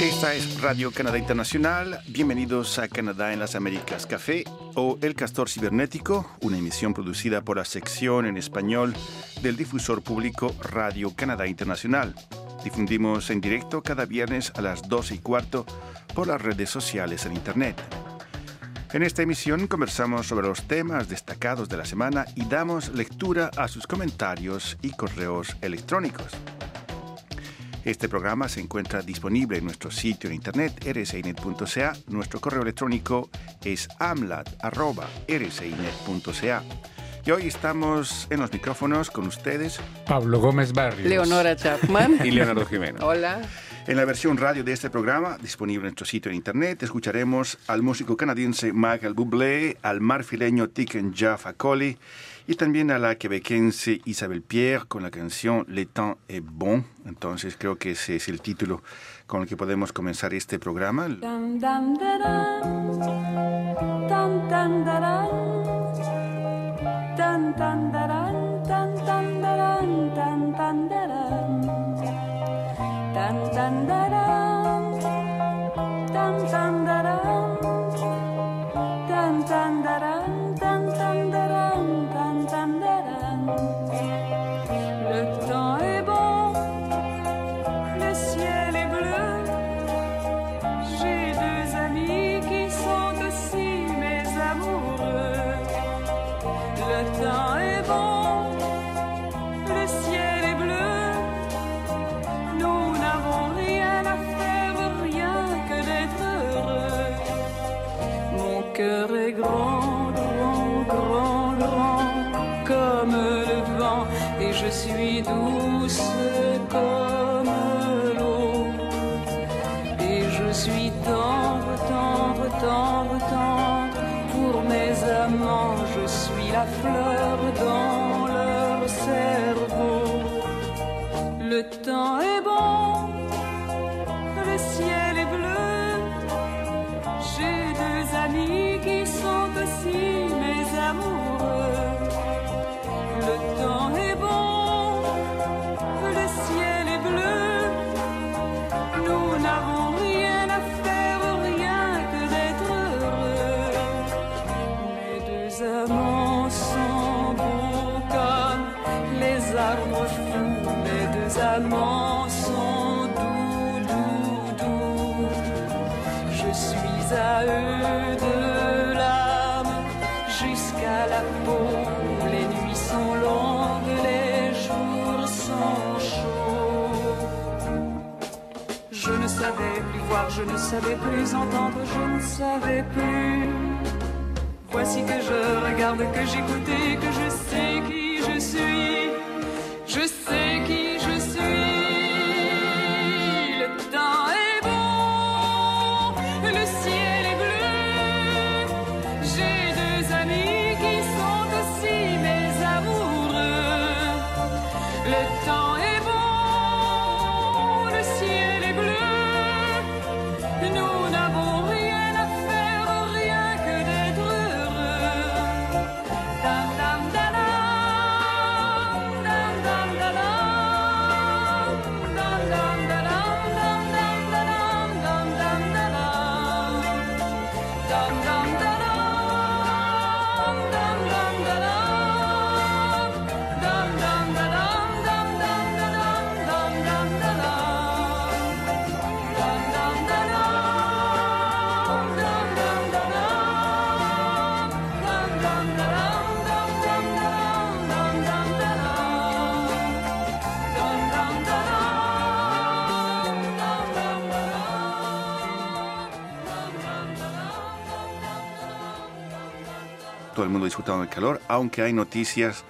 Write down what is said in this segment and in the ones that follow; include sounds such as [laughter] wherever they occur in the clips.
Esta es Radio Canadá Internacional. Bienvenidos a Canadá en las Américas Café o El Castor Cibernético, una emisión producida por la sección en español del difusor público Radio Canadá Internacional. Difundimos en directo cada viernes a las 12 y cuarto por las redes sociales en Internet. En esta emisión conversamos sobre los temas destacados de la semana y damos lectura a sus comentarios y correos electrónicos. Este programa se encuentra disponible en nuestro sitio en internet rsinet.ca. Nuestro correo electrónico es amlat.rsinet.ca. Y hoy estamos en los micrófonos con ustedes. Pablo Gómez Barrios. Leonora Chapman. [laughs] y Leonardo Jiménez. Hola. En la versión radio de este programa, disponible en nuestro sitio en internet, escucharemos al músico canadiense Michael Bublé, al marfileño Tiken Jaffa Coley y también a la quebequense Isabel Pierre con la canción Le temps est bon. Entonces creo que ese es el título con el que podemos comenzar este programa. dan dan da, da. do de l'âme jusqu'à la peau. Les nuits sont longues, les jours sont chauds. Je ne savais plus voir, je ne savais plus entendre, je ne savais plus. Voici que je regarde, que j'écoute et que je sais qui je suis. Todo el mundo disfrutando del calor, aunque hay noticias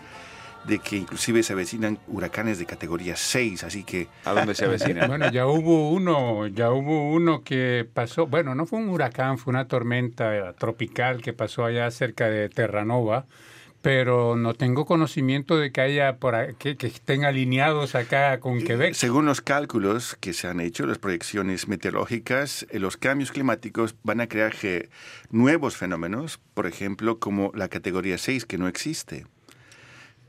de que inclusive se avecinan huracanes de categoría 6, así que ¿A dónde se avecina? [laughs] Bueno, ya hubo uno, ya hubo uno que pasó, bueno, no fue un huracán, fue una tormenta tropical que pasó allá cerca de Terranova, pero no tengo conocimiento de que haya por que, que estén alineados acá con Quebec. Según los cálculos que se han hecho, las proyecciones meteorológicas, eh, los cambios climáticos van a crear nuevos fenómenos, por ejemplo, como la categoría 6, que no existe.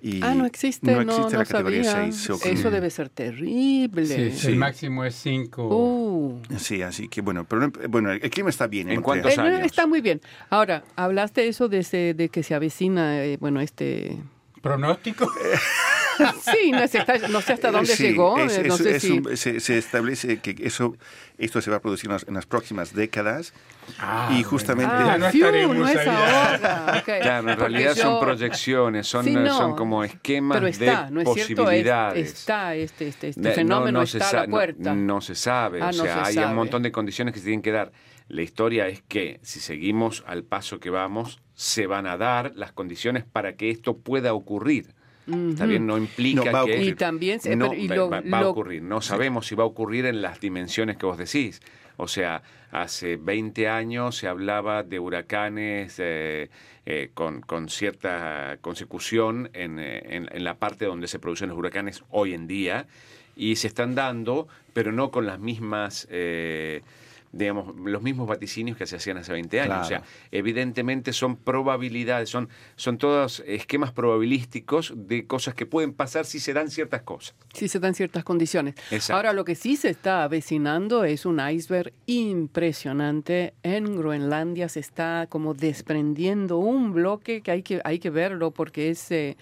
Y Ah, no existe, no, No existe no la categoría sabía. 6. o- Eso debe ser terrible. Sí, Sí. El máximo es 5. Uh. Sí, así que bueno, pero no- bueno, el clima está bien. ¿En Montreal. cuántos Eh, años? Está muy bien. Ahora, hablaste eso de, ese- de que se avecina, eh, bueno, este... ¿Pronóstico? [laughs] [laughs] Sí, no sé, está- no sé hasta dónde Sí, llegó. es- eh, no es- sé es si... un- se, se establece que eso, esto se va a producir en las, en las próximas décadas Ah, y justamente... Ah, no estaremos no es ahora. [laughs] Claro, en Porque realidad yo- son proyecciones, son, Sí, no, son como esquemas Pero está, de ¿no es cierto? Es- posibilidades. está este, este, este fenómeno está a la puerta. No, no se sabe, Ah, o no sea, se hay sabe. un montón de condiciones que se tienen que dar. La historia es que si seguimos al paso que vamos, se van a dar las condiciones para que esto pueda ocurrir. Está bien, no implica No, va a que ocurrir. Y también se- no, pero- y va- lo- va, va a ocurrir. No sabemos si va a ocurrir en las dimensiones que vos decís. O sea, hace 20 años se hablaba de huracanes eh, eh, con, con cierta consecución en, eh, en- en la parte donde se producen los huracanes hoy en día y se están dando, pero no con las mismas... eh, digamos, los mismos vaticinios que se hacían hace 20 años. Claro. O sea, evidentemente son probabilidades, son, son todos esquemas probabilísticos de cosas que pueden pasar si se dan ciertas cosas. Sí se dan ciertas condiciones. Exacto. Ahora, lo que sí se está avecinando es un iceberg impresionante. En Groenlandia se está como desprendiendo un bloque que hay que, hay que verlo porque es... eh,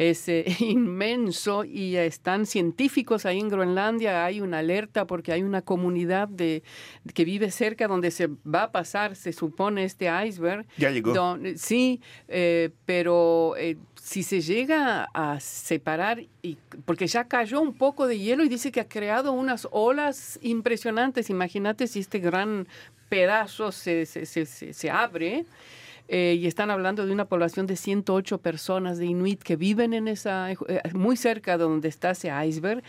es eh, [laughs] inmenso y están científicos ahí en Groenlandia. Hay una alerta porque hay una comunidad de, que vive cerca donde se va a pasar, se supone, este iceberg. Ya llegó. Don- sí, eh, pero eh, si se llega a separar, y, porque ya cayó un poco de hielo y dice que ha creado unas olas impresionantes. Imagínate si este gran pedazo se, se, se, se- se abre. Eh, y están hablando de una población de 108 personas de Inuit que viven en esa, eh, muy cerca de donde está ese iceberg.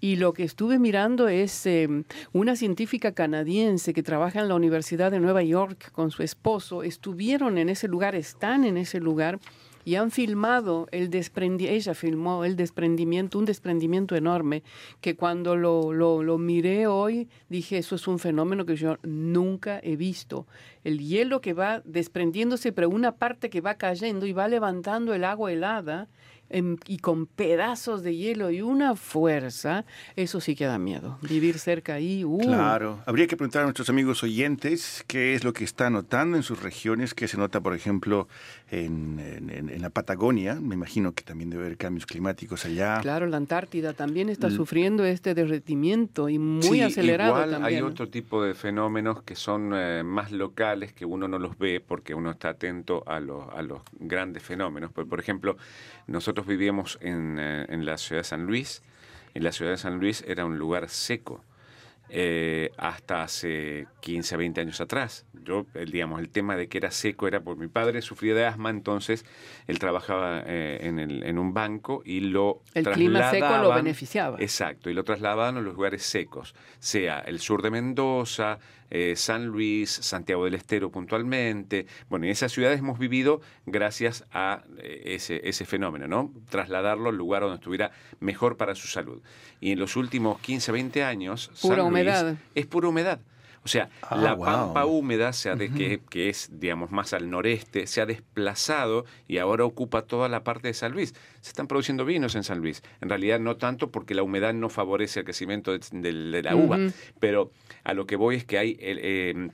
Y lo que estuve mirando es eh, una científica canadiense que trabaja en la Universidad de Nueva York con su esposo. Estuvieron en ese lugar, están en ese lugar y han filmado el desprendimiento, ella filmó el desprendimiento, un desprendimiento enorme, que cuando lo, lo, lo miré hoy dije, eso es un fenómeno que yo nunca he visto. El hielo que va desprendiéndose, pero una parte que va cayendo y va levantando el agua helada em, y con pedazos de hielo y una fuerza, eso sí que da miedo. Vivir cerca ahí, uh, Claro. Habría que preguntar a nuestros amigos oyentes qué es lo que están notando en sus regiones, qué se nota, por ejemplo, en, en- en- en la Patagonia. Me imagino que también debe haber cambios climáticos allá. Claro, la Antártida también está L- sufriendo este derretimiento y muy Sí, acelerado igual también. hay otro tipo de fenómenos que son eh, más locales que uno no los ve porque uno está atento a los, a los grandes fenómenos. Por, por ejemplo, nosotros vivíamos en, eh, en la ciudad de San Luis. Y la ciudad de San Luis era un lugar seco. eh, hasta hace 15, 20 años atrás. Yo, el, digamos, el tema de que era seco era porque mi padre sufría de asma, entonces él trabajaba eh, en, el- en un banco y lo El clima seco lo beneficiaba. Exacto, y lo trasladaban a los lugares secos, sea el sur de Mendoza, eh, San Luis, Santiago del Estero puntualmente. Bueno, en esas ciudades hemos vivido gracias a eh, ese, ese fenómeno, ¿no? Trasladarlo al lugar donde estuviera mejor para su salud. Y en los últimos 15, 20 años, Pura San Luis humedad. es pura humedad. O sea, Ah, la wow. pampa húmeda, se ha de- que, que es, digamos, más al noreste, se ha desplazado y ahora ocupa toda la parte de San Luis. Se están produciendo vinos en San Luis. En realidad no tanto porque la humedad no favorece el crecimiento de, de- de la uva, pero a lo que voy es que hay el, eh,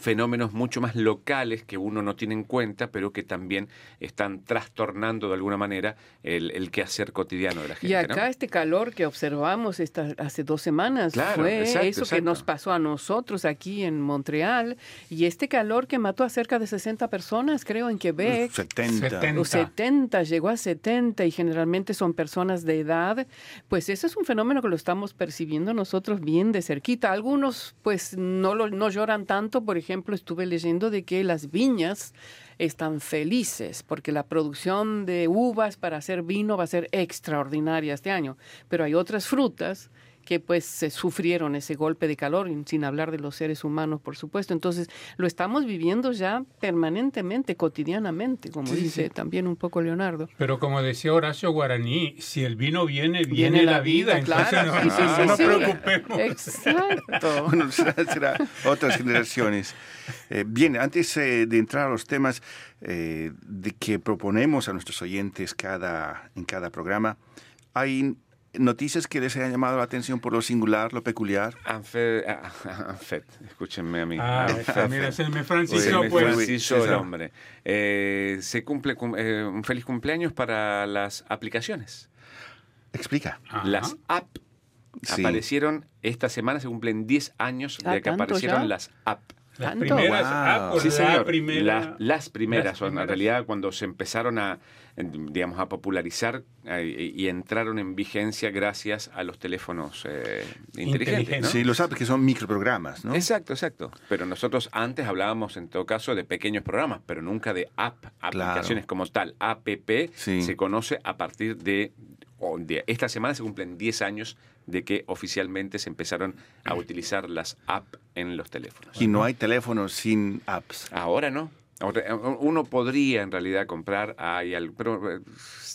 fenómenos mucho más locales que uno no tiene en cuenta, pero que también están trastornando de alguna manera el, el quehacer cotidiano de la gente. Y acá ¿no? este calor que observamos esta, hace dos semanas Claro, fue exacto, eso que nos pasó a nosotros aquí en Montreal y este calor que mató a cerca de 60 personas, creo, en Quebec. 70. 70. O 70, llegó a 70 y generalmente son personas de edad, pues eso es un fenómeno que lo estamos percibiendo nosotros bien de cerquita. Algunos pues no, lo, no lloran tanto, por ejemplo, estuve leyendo de que las viñas están felices porque la producción de uvas para hacer vino va a ser extraordinaria este año, pero hay otras frutas que pues se sufrieron ese golpe de calor, y sin hablar de los seres humanos, por supuesto. Entonces, lo estamos viviendo ya permanentemente, cotidianamente, como dice también un poco Leonardo. Pero como decía Horacio Guaraní, si el vino viene, viene, la, vida. entonces claro. no, Sí, sí, no sí, nos sí. preocupemos. Exacto. [laughs] Bueno, será, [laughs] será otras generaciones. Eh, bien, antes eh, de entrar a los temas eh, de que proponemos a nuestros oyentes cada, en cada programa, hay noticias que les hayan llamado la atención por lo singular, lo peculiar. Ah, ah, Anfet, escúchenme a mí. Ah, Anfet. mira, se me me pues. Francisco el hombre. Eh, se cumple cum- eh, un feliz cumpleaños para las aplicaciones. Explica. Ajá. Las app Sí. aparecieron esta semana, se cumplen 10 años Ah, de que ¿tanto aparecieron ya? las app. Las ¿Tanto? primeras, Wow. ah, por Sí, la señor. primera. Las, las primeras Las en realidad, cuando se empezaron a, digamos, a popularizar eh, y entraron en vigencia gracias a los teléfonos eh, inteligentes. Sí, los apps que son microprogramas, ¿no? Exacto, exacto. Pero nosotros antes hablábamos en todo caso de pequeños programas, pero nunca de app, aplicaciones como tal. APP Sí. se conoce a partir de, de esta semana se cumplen 10 años de que oficialmente se empezaron a utilizar las app en los teléfonos. Y no hay teléfonos sin apps. Ahora no. Eh, uno podría en realidad comprar, hay pero eh,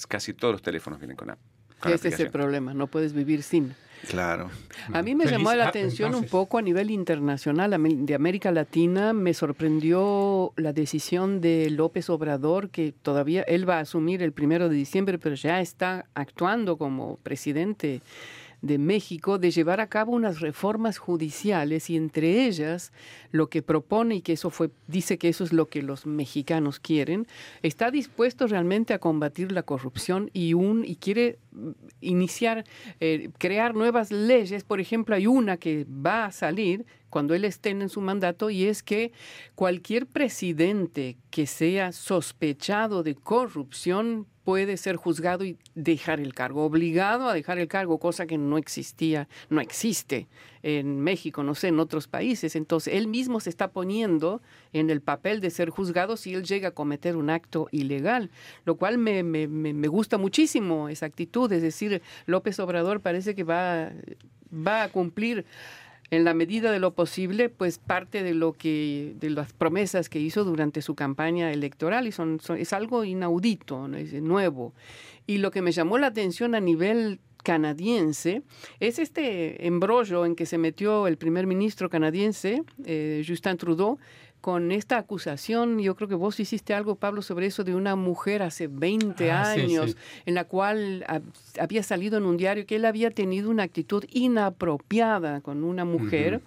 casi todos los teléfonos vienen con app. con Ese es el problema, no puedes vivir sin. Claro. A mí me Feliz llamó la app, atención un poco a nivel internacional, de América Latina, me sorprendió la decisión de López Obrador, que todavía él va a asumir el primero de diciembre, pero ya está actuando como presidente de México, de llevar a cabo unas reformas judiciales y entre ellas lo que propone y que eso fue, dice que eso es lo que los mexicanos quieren, está dispuesto realmente a combatir la corrupción y un y quiere mm, iniciar, eh, crear nuevas leyes. Por ejemplo, hay una que va a salir cuando él esté en su mandato y es que cualquier presidente que sea sospechado de corrupción puede ser juzgado y dejar el cargo, obligado a dejar el cargo, cosa que no existía, no existe en México, no sé, en otros países. Entonces, él mismo se está poniendo en el papel de ser juzgado si él llega a cometer un acto ilegal, lo cual me, me, me- gusta muchísimo esa actitud. Es decir, López Obrador parece que va, va a cumplir en la medida de lo posible, pues parte de lo que, de las promesas que hizo durante su campaña electoral y son, son- es algo inaudito, es nuevo. Y lo que me llamó la atención a nivel canadiense. Es este embrollo en que se metió el primer ministro canadiense, eh, Justin Trudeau, con esta acusación, yo creo que vos hiciste algo, Pablo, sobre eso de una mujer hace 20 Ah, años, sí. en la cual hab- había salido en un diario que él había tenido una actitud inapropiada con una mujer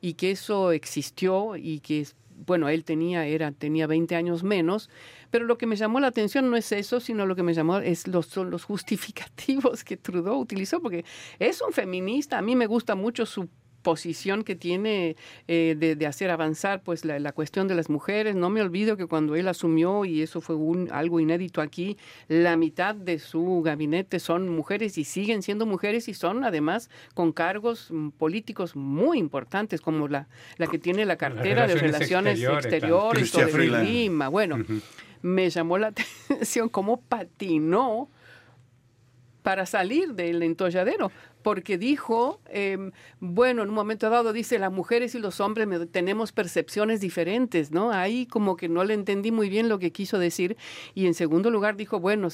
y que eso existió y que, bueno, él tenía, era, tenía 20 años menos, pero lo que me llamó la atención no es eso, sino lo que me llamó es los, son los [laughs] justificativos que Trudeau utilizó, porque es un feminista, a mí me gusta mucho su posición que tiene eh, de, de hacer avanzar pues la, la cuestión de las mujeres. No me olvido que cuando él asumió, y eso fue un, algo inédito aquí, la mitad de su gabinete son mujeres y siguen siendo mujeres y son además con cargos mm, políticos muy importantes, como la, la que tiene la cartera de relaciones Relaciones exteriores, Exteriores, o de. Lima. Bueno, me llamó la [laughs] atención cómo patinó para salir del entolladero, porque dijo, em, bueno, en un momento dado dice, las mujeres y los hombres tenemos percepciones diferentes, ¿no? Ahí como que no le entendí muy bien lo que quiso decir. Y en segundo lugar dijo, bueno,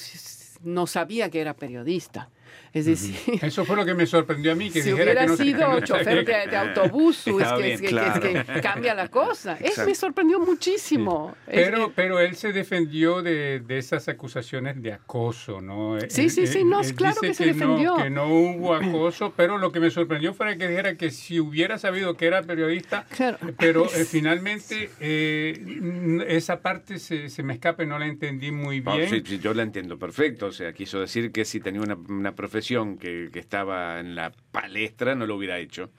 no sabía que era periodista. Es decir, Eso fue lo que me sorprendió a mí, que si dijera hubiera que no se- sido [laughs] no chofer de, de autobús, es que, bien, es que- claro. es que cambia la cosa. Es, Exacto. me sorprendió muchísimo. Es Pero, que- pero él se defendió de, de esas acusaciones de acoso, ¿no? Sí, Él- sí, sí, no, él claro que se defendió. No, que no hubo acoso, pero lo que me sorprendió fue que dijera que si hubiera sabido que era periodista, Claro. pero eh, [laughs] finalmente eh, esa parte se, se me escapa y no la entendí muy Ah, bien. sí, sí, yo la entiendo perfecto. O sea, quiso decir que si tenía una, una profesión que, que estaba en la palestra, no lo hubiera hecho.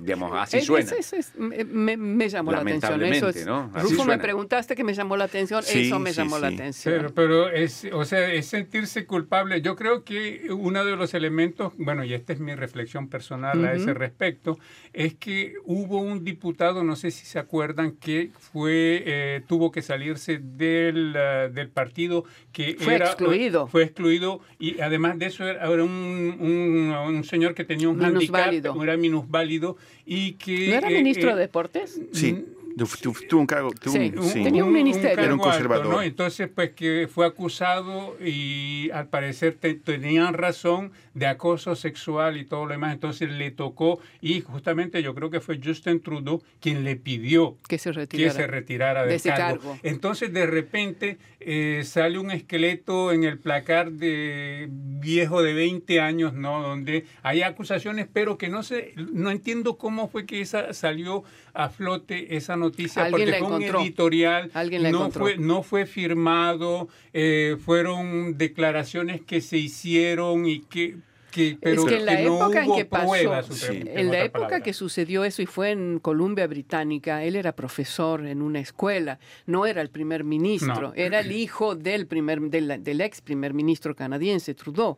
Digamos, así suena. ese es- me, me- llamó la atención. Eso es, Lamentablemente, ¿no? Rufo, me preguntaste que me llamó la atención. Sí, eso me sí, llamó la sí. atención. Pero, pero es, o sea, es sentirse culpable. Yo creo que uno de los elementos, bueno, y esta es mi reflexión personal a ese respecto, es que hubo un diputado, no sé si se acuerdan, que fue eh, tuvo que salirse del, ah, del partido que Fue era excluido. fue excluido y además de eso era, era un, un, un señor que tenía un Minusválido. handicap, era minusválido y que ¿No era eh, ministro eh, de Deportes? Sí, tuvo un cargo. tuvo Sí, un- un- tenía un ministerio. Era un conservador. alto, ¿no? Entonces, pues que fue acusado y al parecer te- tenían razón de acoso sexual y todo lo demás. Entonces le tocó y justamente yo creo que fue Justin Trudeau quien le pidió Que se que retirara. se retirara de del ese cargo. cargo. Entonces, de repente, eh, sale un esqueleto en el placar de viejo de 20 años, ¿no? Donde hay acusaciones, pero que no sé, no entiendo cómo fue que esa salió a flote esa noticia, porque fue un editorial, Alguien no fue, no fue firmado, eh, fueron declaraciones que se hicieron y que, que pero es que en la no época en que pasó, pruebas, Sí. en la época palabra. que sucedió eso y fue en Columbia Británica, él era profesor en una escuela, no era el primer ministro, No. era el hijo del primer del, del ex primer ministro canadiense Trudeau.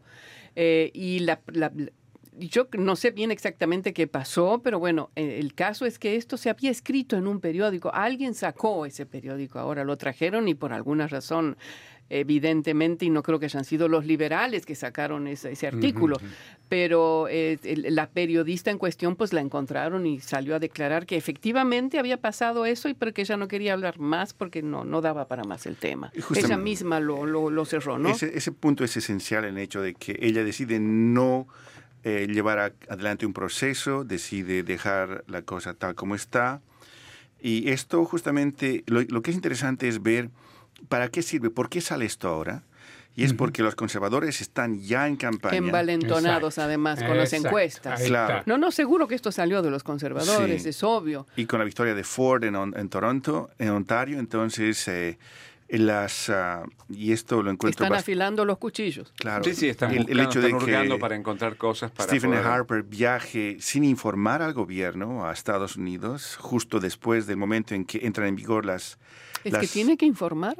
Eh, y la, la- yo no sé bien exactamente qué pasó, pero bueno, eh, el caso es que esto se había escrito en un periódico. Alguien sacó ese periódico, ahora lo trajeron y por alguna razón, evidentemente, y no creo que hayan sido los liberales que sacaron ese, ese artículo, pero eh, el- la periodista en cuestión pues la encontraron y salió a declarar que efectivamente había pasado eso y pero que ella no quería hablar más porque no, no daba para más el tema. Justamente- ella misma lo, lo, lo cerró, ¿no? Ese, ese punto es esencial en el hecho de que ella decide no eh, llevar a- adelante un proceso, decide dejar la cosa tal como está. Y esto justamente, lo, lo que es interesante es ver para qué sirve, por qué sale esto ahora. Y es porque los conservadores están ya en campaña. Envalentonados Exacto. además con las Exacto. encuestas. Ahí Claro. No, no, seguro que esto salió de los conservadores, Sí. es obvio. y con la victoria de Ford en, en Toronto, en Ontario, entonces eh, las ah, y esto lo encuentro Están afilando los cuchillos. claro. Sí, sí, están, el, el buscando, hecho de están hurgando que para encontrar cosas para Stephen poder- Harper viaje sin informar al gobierno a Estados Unidos justo después del momento en que entran en vigor las Es las- que tiene que informar.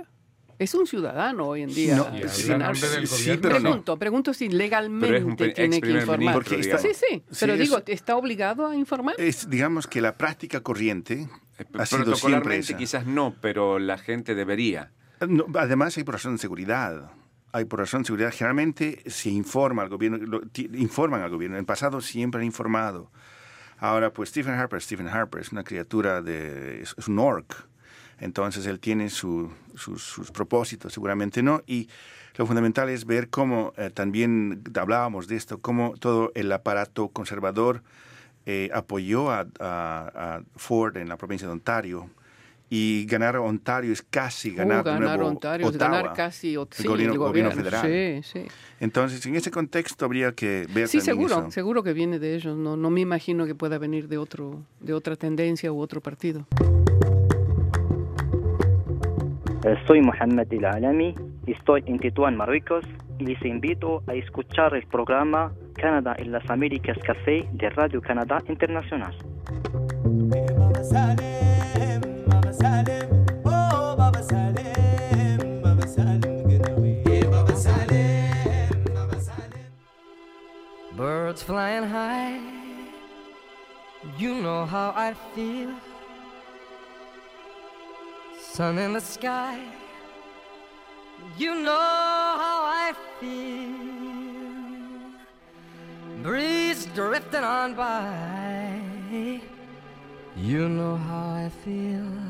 Es un ciudadano hoy en día. No, sí, gobierno. pero no. Pregunto, pregunto si legalmente Pero es un pre- tiene que informar. ministro, Porque digamos. Sí, sí, Sí, pero es- digo, ¿está obligado a informar? es digamos que la práctica corriente Eh, ha sido siempre esa. quizás no, pero la gente debería. No, además hay por razón de seguridad. Hay por razón de seguridad. Generalmente se informa al gobierno, lo- informan al gobierno. En el pasado siempre han informado. Ahora, pues Stephen Harper, Stephen Harper es una criatura de, es, un orc. Entonces él tiene su- sus, propósitos, seguramente no. Y lo fundamental es ver cómo, eh, también hablábamos de esto, cómo todo el aparato conservador eh, apoyó a Ford en la provincia de Ontario. Y ganar Ontario es casi ganar, Uh, de ganar nuevo Ontario, es Ottawa, ganar casi el sí, gobierno, el gobierno federal. Sí, sí. Entonces, en ese contexto habría que ver Sí, seguro, eso. seguro que viene de ellos. No, no me imagino que pueda venir de otro, de otra tendencia u otro partido. Soy Mohamed El Alami, estoy en Tetuán, Marruecos, y les invito a escuchar el programa Canadá en las Américas Café de Radio Canadá Internacional. Birds flying high, you know how I feel. Sun in the sky, you know how I feel. Breeze drifting on by. You know how I feel.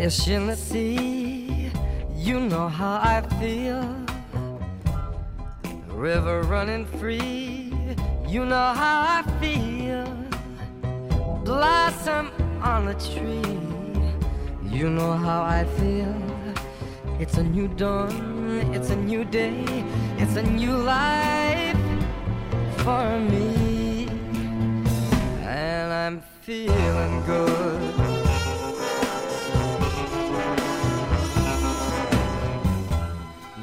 Fish in the sea, you know how I feel. River running free, you know how I feel. blossom on the tree. You know how I feel. It's a new dawn, it's a new day, it's a new life for me. And I'm feeling good.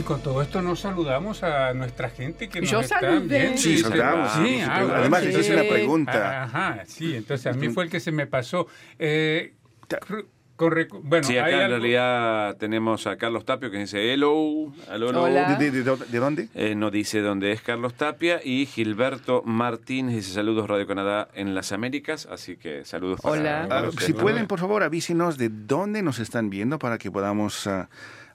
y con todo esto nos saludamos a nuestra gente que nos Yo está saludé. viendo. Sí, saludamos. Sí, Sí, ah, además, sí. esa es una pregunta. Ajá, sí, entonces a mí fue el que se me pasó. Eh, bueno, Sí, hay acá en algo- realidad tenemos a Carlos Tapio que dice hello, hello, hello. Hola. ¿De, de- de- de dónde? Eh, no dice dónde es Carlos Tapia y Gilberto Martínez dice saludos Radio Canadá en las Américas, así que saludos para Hola. Ah, para si ustedes. pueden, por favor, avísenos de dónde nos están viendo para que podamos ah,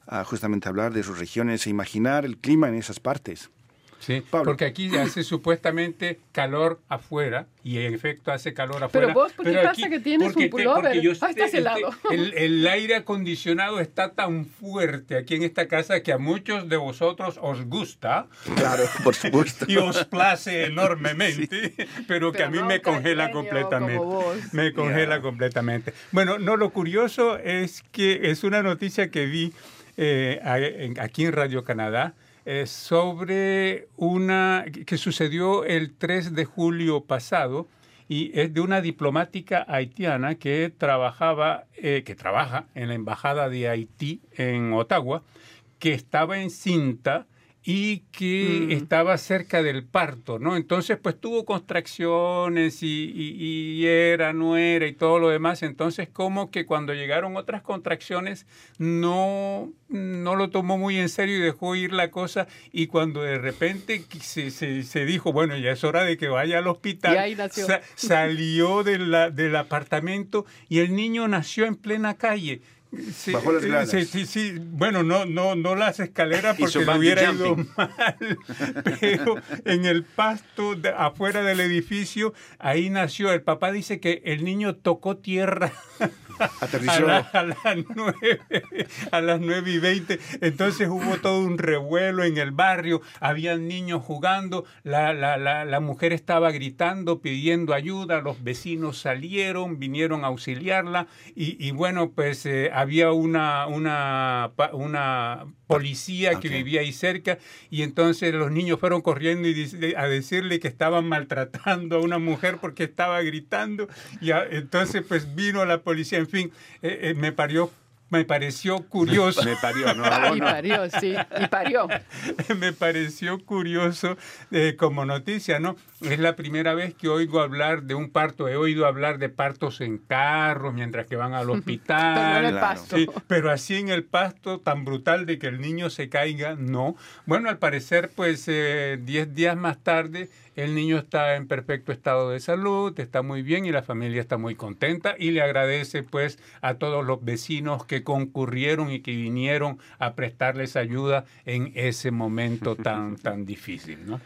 ah, justamente hablar de sus regiones e imaginar el clima en esas partes. Sí, Pablo. porque aquí hace supuestamente calor afuera y en efecto hace calor afuera. Pero vos, ¿por qué pasa que tienes porque un pullover? porque yo Ah, estás este- helado. El, el aire acondicionado está tan fuerte aquí en esta casa que a muchos de vosotros os gusta Claro, [laughs] por supuesto. y os place enormemente, pero que Pero a mí no me congela completamente. como vos. Me congela completamente. Bueno, no, lo curioso es que es una noticia que vi eh, aquí en Radio Canadá eh, sobre una que sucedió el 3 de julio pasado y es de una diplomática haitiana que trabajaba, eh, que trabaja en la embajada de Haití en Ottawa, que estaba encinta y que Mm. estaba cerca del parto, ¿no? Entonces, pues tuvo contracciones y, y- y era, no era y todo lo demás. Entonces, como que cuando llegaron otras contracciones, no, no lo tomó muy en serio y dejó ir la cosa. Y cuando de repente se, se- se dijo, bueno, ya es hora de que vaya al hospital, Y ahí nació. sa- salió de la- del apartamento y el niño nació en plena calle. Sí, Bajó las eh, gradas. sí, sí, sí. Bueno, no, no, no las escaleras porque le hubiera ido mal, pero en el pasto de- afuera del edificio, ahí nació. El papá dice que el niño tocó tierra a, Aterrizó. a las nueve, a las y veinte. Entonces hubo todo un revuelo en el barrio, habían niños jugando, la, la, la, mujer estaba gritando, pidiendo ayuda, los vecinos salieron, vinieron a auxiliarla y, bueno, pues eh, había una, una, una policía que vivía ahí cerca y entonces los niños fueron corriendo y dice- a decirle que estaban maltratando a una mujer porque estaba gritando y a- entonces pues vino la policía, en fin, eh, eh, me parió me pareció curioso. Me parió, no, [laughs] Y parió, sí, y parió. [laughs] me pareció curioso eh, como noticia, ¿no? Es la primera vez que oigo hablar de un parto. He oído hablar de partos en carros mientras que van al [laughs] hospital. Pero en el pasto. Sí, pero así en el pasto tan brutal de que el niño se caiga, no. Bueno, al parecer, pues 10 días más tarde, el niño está en perfecto estado de salud, está muy bien y la familia está muy contenta y le agradece pues a todos los vecinos que concurrieron y que vinieron a prestarles ayuda en ese momento tan, [laughs] tan difícil, ¿no?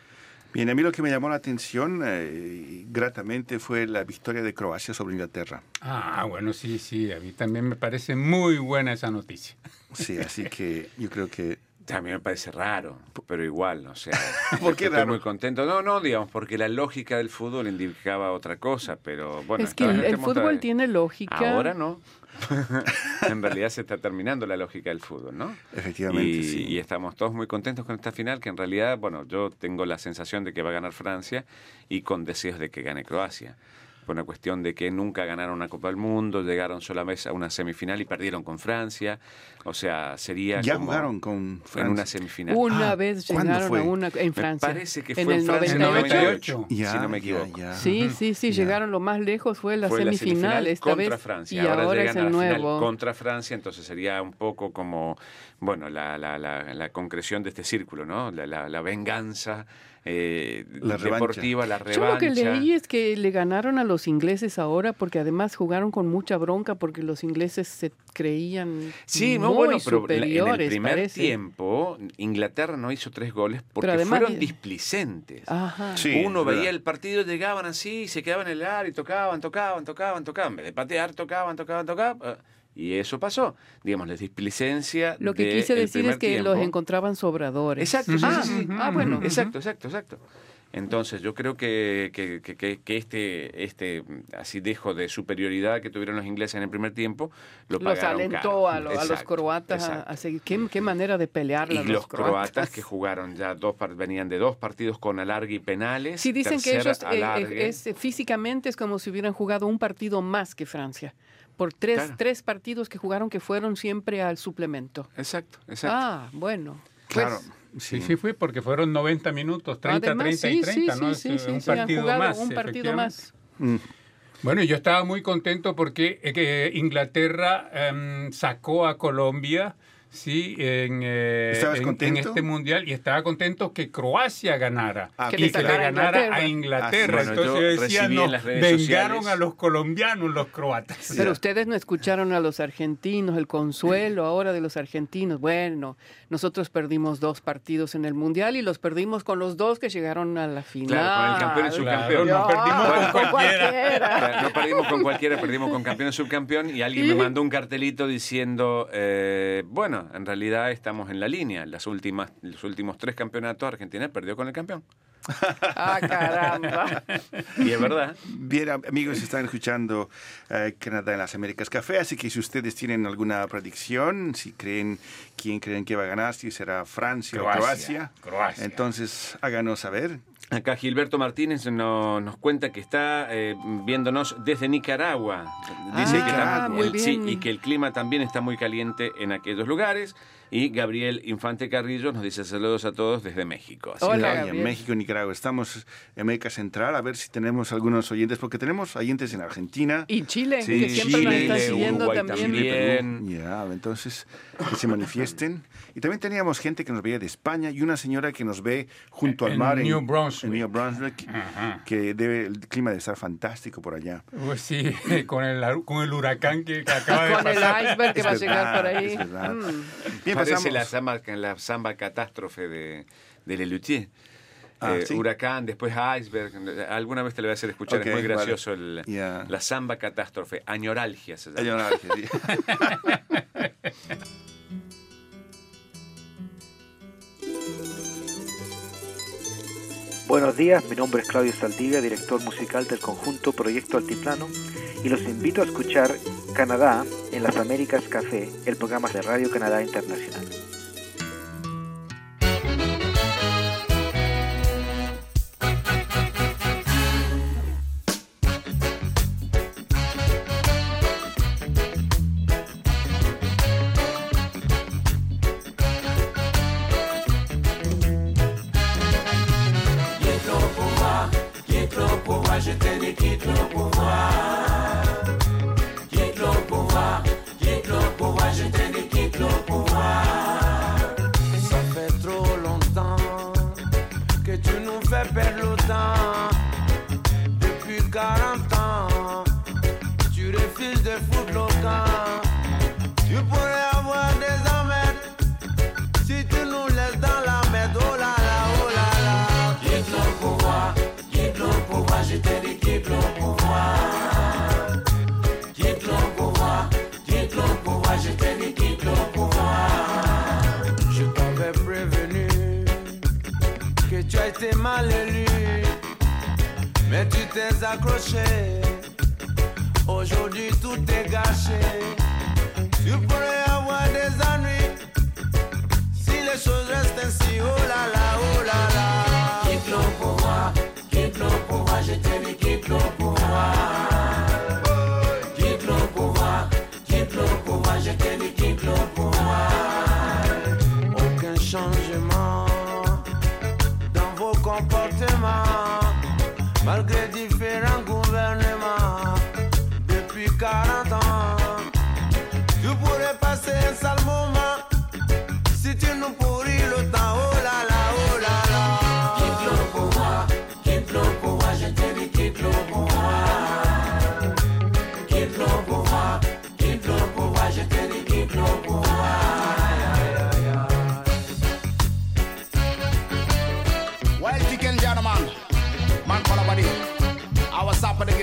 Bien, a mí lo que me llamó la atención eh, gratamente fue la victoria de Croacia sobre Inglaterra. Ah, bueno, sí, sí, a mí también me parece muy buena esa noticia. Sí, así que yo creo que A mí me parece raro, pero igual, o sea, [laughs] ¿Por qué estoy raro? muy contento. No, no, digamos, porque la lógica del fútbol indicaba otra cosa, pero bueno. es que el, fútbol tiene lógica. Ahora no. [laughs] en realidad se está terminando la lógica del fútbol, ¿no? efectivamente Y, sí. y estamos todos muy contentos con esta final, que en realidad, bueno, yo tengo la sensación de que va a ganar Francia y con deseos de que gane Croacia. Por una cuestión de que nunca ganaron una Copa del Mundo, llegaron solamente a una semifinal y perdieron con Francia. O sea, sería ya como jugaron con en una semifinal. Una Ah, vez ¿cuándo llegaron fue? a una en Francia. parece que en fue el en Francia en 98. 98, Ya, si no me ya, equivoco. ya. Sí, sí, sí, Ya. llegaron lo más lejos fue la Fue la semifinal, semifinal esta contra vez Francia. y ahora, ahora, es llegan el a la final nuevo. contra Francia, entonces sería un poco como, bueno, la, la, la, la concreción de este círculo, ¿no? La, la, la venganza eh, La revancha. deportiva, la Yo revancha. lo que leí es que le ganaron a los ingleses ahora porque además jugaron con mucha bronca porque los ingleses se creían Sí, muy no, bueno, pero la- en superiores, el primer parece. tiempo Inglaterra no hizo tres goles porque además fueron displicentes. Ajá. Sí, Uno verdad. veía el partido, llegaban así, se quedaban en el área y tocaban, tocaban, tocaban, tocaban. En vez de patear, tocaban, tocaban, tocaban. eh, Y eso pasó. Digamos, la displicencia. Lo que de quise decir es que tiempo. los encontraban sobradores. Exacto, sí, ah, sí, sí. ah, bueno. Exacto, exacto, exacto. Entonces, yo creo que, que, que- que- que este, este así dejo de superioridad que tuvieron los ingleses en el primer tiempo lo Los alentó a, lo- a los croatas a, seguir. ¿Qué, qué manera de pelear Y los croatas que jugaron ya dos venían de dos partidos con alargue y penales. Sí, dicen que ellos eh, eh, es, físicamente es como si hubieran jugado un partido más que Francia. Por tres, Claro. tres partidos que jugaron que fueron siempre al suplemento. Exacto, exacto. Ah, bueno. Pues, Claro, Sí, sí fue porque fueron 90 minutos, 30, además, 30 sí, y 30, sí, ¿no? sí, Es, sí, eh, un sí, han partido jugado más. un partido más. Mm. Bueno, yo estaba muy contento porque eh, que Inglaterra em, sacó a Colombia, sí, en, eh, ¿Estabas en- este mundial y estaba contento que Croacia ganara Ah, y que le ganara Inglaterra. a Inglaterra. Ah, sí. Bueno, Entonces yo yo decía, no, vengaron sociales- a los colombianos los croatas. Pero ustedes no escucharon a los argentinos, el consuelo ahora de los argentinos. Bueno, nosotros perdimos dos partidos en el Mundial y los perdimos con los dos que llegaron a la final. Claro, con el campeón y Claro, subcampeón. nos perdimos Ah, con cualquiera. [laughs] No perdimos con cualquiera, perdimos con campeón y subcampeón y alguien me mandó un cartelito diciendo, eh, bueno, en realidad estamos en la línea. Las últimas, los últimos tres campeonatos Argentina perdió con el campeón. [laughs] Ah, caramba. Y es verdad. Bien, am- amigos, están escuchando eh, Canadá en las Américas Café, así que si ustedes tienen alguna predicción, si creen quién creen que va a ganar, si será Francia o Croacia, Croacia, Croacia. entonces háganos saber. Acá Gilberto Martínez no- nos cuenta que está eh, viéndonos desde Nicaragua. Dice Ah, que la- muy el- sí, y que el clima también está muy caliente en aquellos lugares. Y Gabriel Infante Carrillo nos dice saludos a todos desde México. Así Hola, en. México y Nicaragua. Estamos en América Central, a ver si tenemos algunos oyentes, porque tenemos oyentes en Argentina. Y Chile, Sí, que siempre nos Chile, están siguiendo Uruguay también. también. Ya, entonces que se manifiesten. Y también teníamos gente que nos veía de España y una señora que nos ve junto al En mar New Brunswick. en New Brunswick, que debe, el clima debe estar fantástico por allá. Pues sí, [laughs] con el, con el huracán que, acaba de Con el pasar. iceberg que Es va a llegar por ahí. es verdad. Mm. Bien, Parece la samba, la samba catástrofe de, de Lelutier. Ah, Eh, ¿sí? Huracán, después iceberg. Alguna vez te lo voy a hacer escuchar, es muy vale. gracioso. el-. La samba catástrofe, añoralgia se llama. Una [laughs] Buenos días, mi nombre es Claudio Saldivia, director musical del conjunto Proyecto Altiplano, y los invito a escuchar Canadá en las Américas Café, el programa de Radio Canadá Internacional.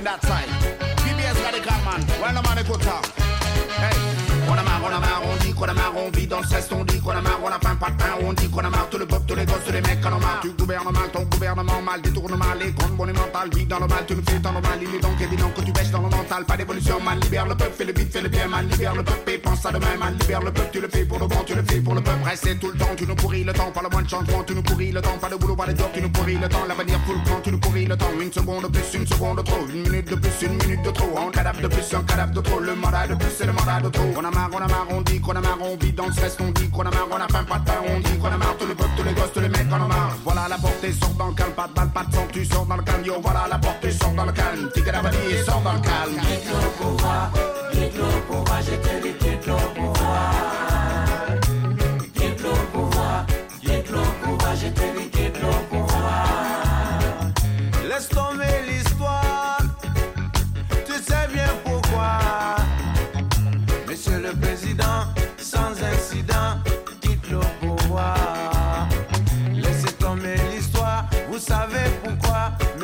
that side. PBS Radical Man, Where I'm go the. Hey. On a marre, on a marre, on dit qu'on a marre, on vit dans le stress, on dit qu'on a marre, on a faim, pas de pain, on dit qu'on a marre, tout le peuple, tous les gosses, tous les mecs, qu'on a marre. Tu gouvernes mal, ton gouvernement mal, détourne mal, les comptes monumentales, vit dans le mal, tu nous fais tant mal, il est donc évident que tu baisses dans le mental, pas d'évolution, man, libère le peuple, fais le vite, fais le bien, man, libère le peuple, et pense à demain, man, libère le peuple, tu le fais pour le bon, tu le fais pour le peuple, restez tout le temps, tu nous pourris le temps, pas le moins de changement, tu nous pourris le temps, pas de boulot, pas de job, tu nous pourris le temps, l'avenir full plan, tu nous pourris le temps, une seconde de plus, une seconde de trop, une minute de plus, une minute de trop, un cadavre de plus, un cadavre de trop, le mandat de plus, c'est le mandat de trop, on a on a marre, on dit qu'on a marre, on vit dans le stress, on dit qu'on a marre, on a pas de pain, on dit qu'on a marre, tout le peuple, tous les gosses, tous les mecs, on a marre, voilà la portée, sort dans le calme, pas de balle, pas de sang, tu sors dans le calme, yo, voilà la portée, sort dans le calme, tic la valise, sort dans le calme. Quitte le pouvoir, quitte le pouvoir, je te dis quitte le pouvoir.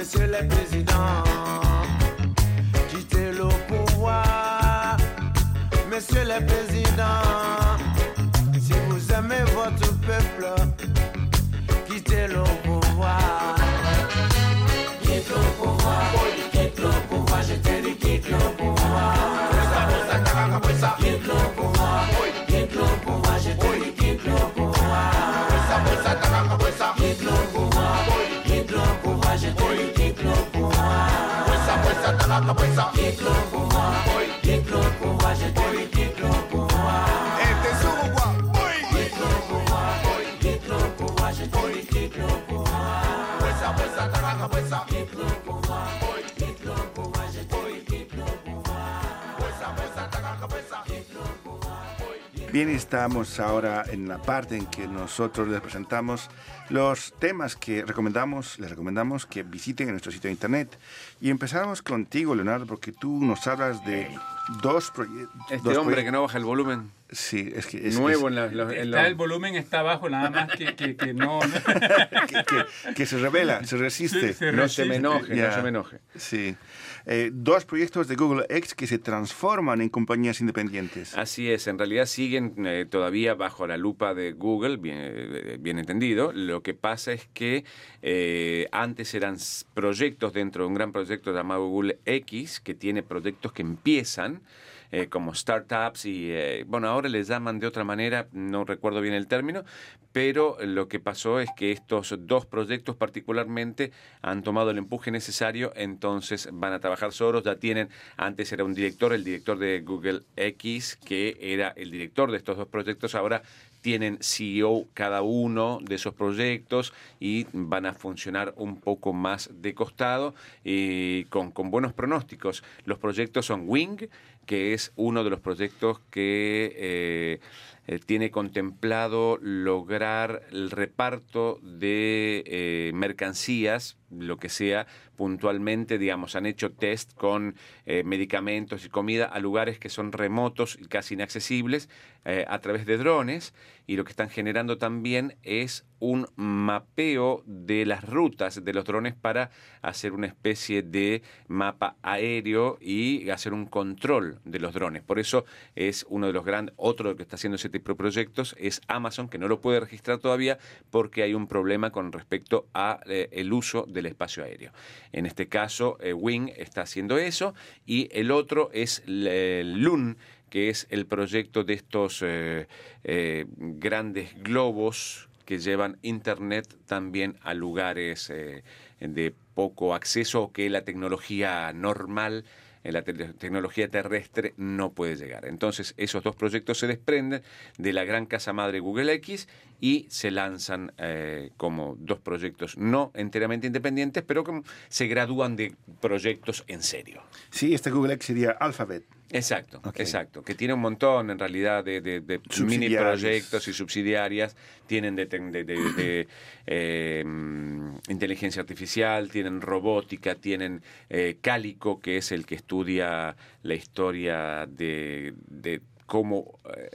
Pourquoi, Monsieur le Président. Quittez le pouvoir, Monsieur le Président. Si vous aimez votre peuple, quittez le pouvoir. globo. Bien, estamos ahora en la parte en que nosotros les presentamos los temas que recomendamos, les recomendamos que visiten en nuestro sitio de internet. Y empezamos contigo, Leonardo, porque tú nos hablas de dos proyectos. Este hombre que no baja el volumen. Sí, es que es nuevo es- en, la- en Está, el volumen está abajo, nada más que, que, que no. [laughs] que, que- que se revela, se resiste. Sí, se no se me enoje, Ya. no se me enoje. Sí. Eh, dos proyectos de Google X que se transforman en compañías independientes. Así es, en realidad siguen eh, todavía bajo la lupa de Google, bien, eh, entendido. Lo que pasa es que eh, antes eran proyectos dentro de un gran proyecto llamado Google X, que tiene proyectos que empiezan eh, como startups y, eh, bueno, ahora les llaman de otra manera, no recuerdo bien el término, pero lo que pasó es que estos dos proyectos particularmente han tomado el empuje necesario, entonces van a trabajar solos, ya tienen, antes era un director, el director de Google X, que era el director de estos dos proyectos, ahora tienen CEO cada uno de esos proyectos y van a funcionar un poco más de costado y con, con buenos pronósticos. Los proyectos son Wing, que es uno de los proyectos que eh, eh, tiene contemplado lograr el reparto de eh, mercancías, lo que sea, puntualmente, digamos, han hecho test con eh, medicamentos y comida a lugares que son remotos y casi inaccesibles a través de drones y lo que están generando también es un mapeo de las rutas de los drones para hacer una especie de mapa aéreo y hacer un control de los drones. Por eso es uno de los grandes, otro que está haciendo ese tipo de proyectos es Amazon, que no lo puede registrar todavía porque hay un problema con respecto a eh, el uso del espacio aéreo. En este caso, eh, Wing está haciendo eso y el otro es el LUN, que es el proyecto de estos eh, eh, grandes globos que llevan Internet también a lugares eh, de poco acceso que la tecnología normal la te- tecnología terrestre no puede llegar. Entonces, esos dos proyectos se desprenden de la gran casa madre Google X y se lanzan como dos proyectos no enteramente independientes, pero como se gradúan de proyectos en serio. Sí, este Google X sería Alphabet. Exacto, exacto. Que tiene un montón en realidad de, de- de mini proyectos y subsidiarias. Tienen de, de- de- de, eh, [clears throat] inteligencia artificial, tienen robótica, tienen eh, Cálico, que es el que estudia la historia de, de cómo eh,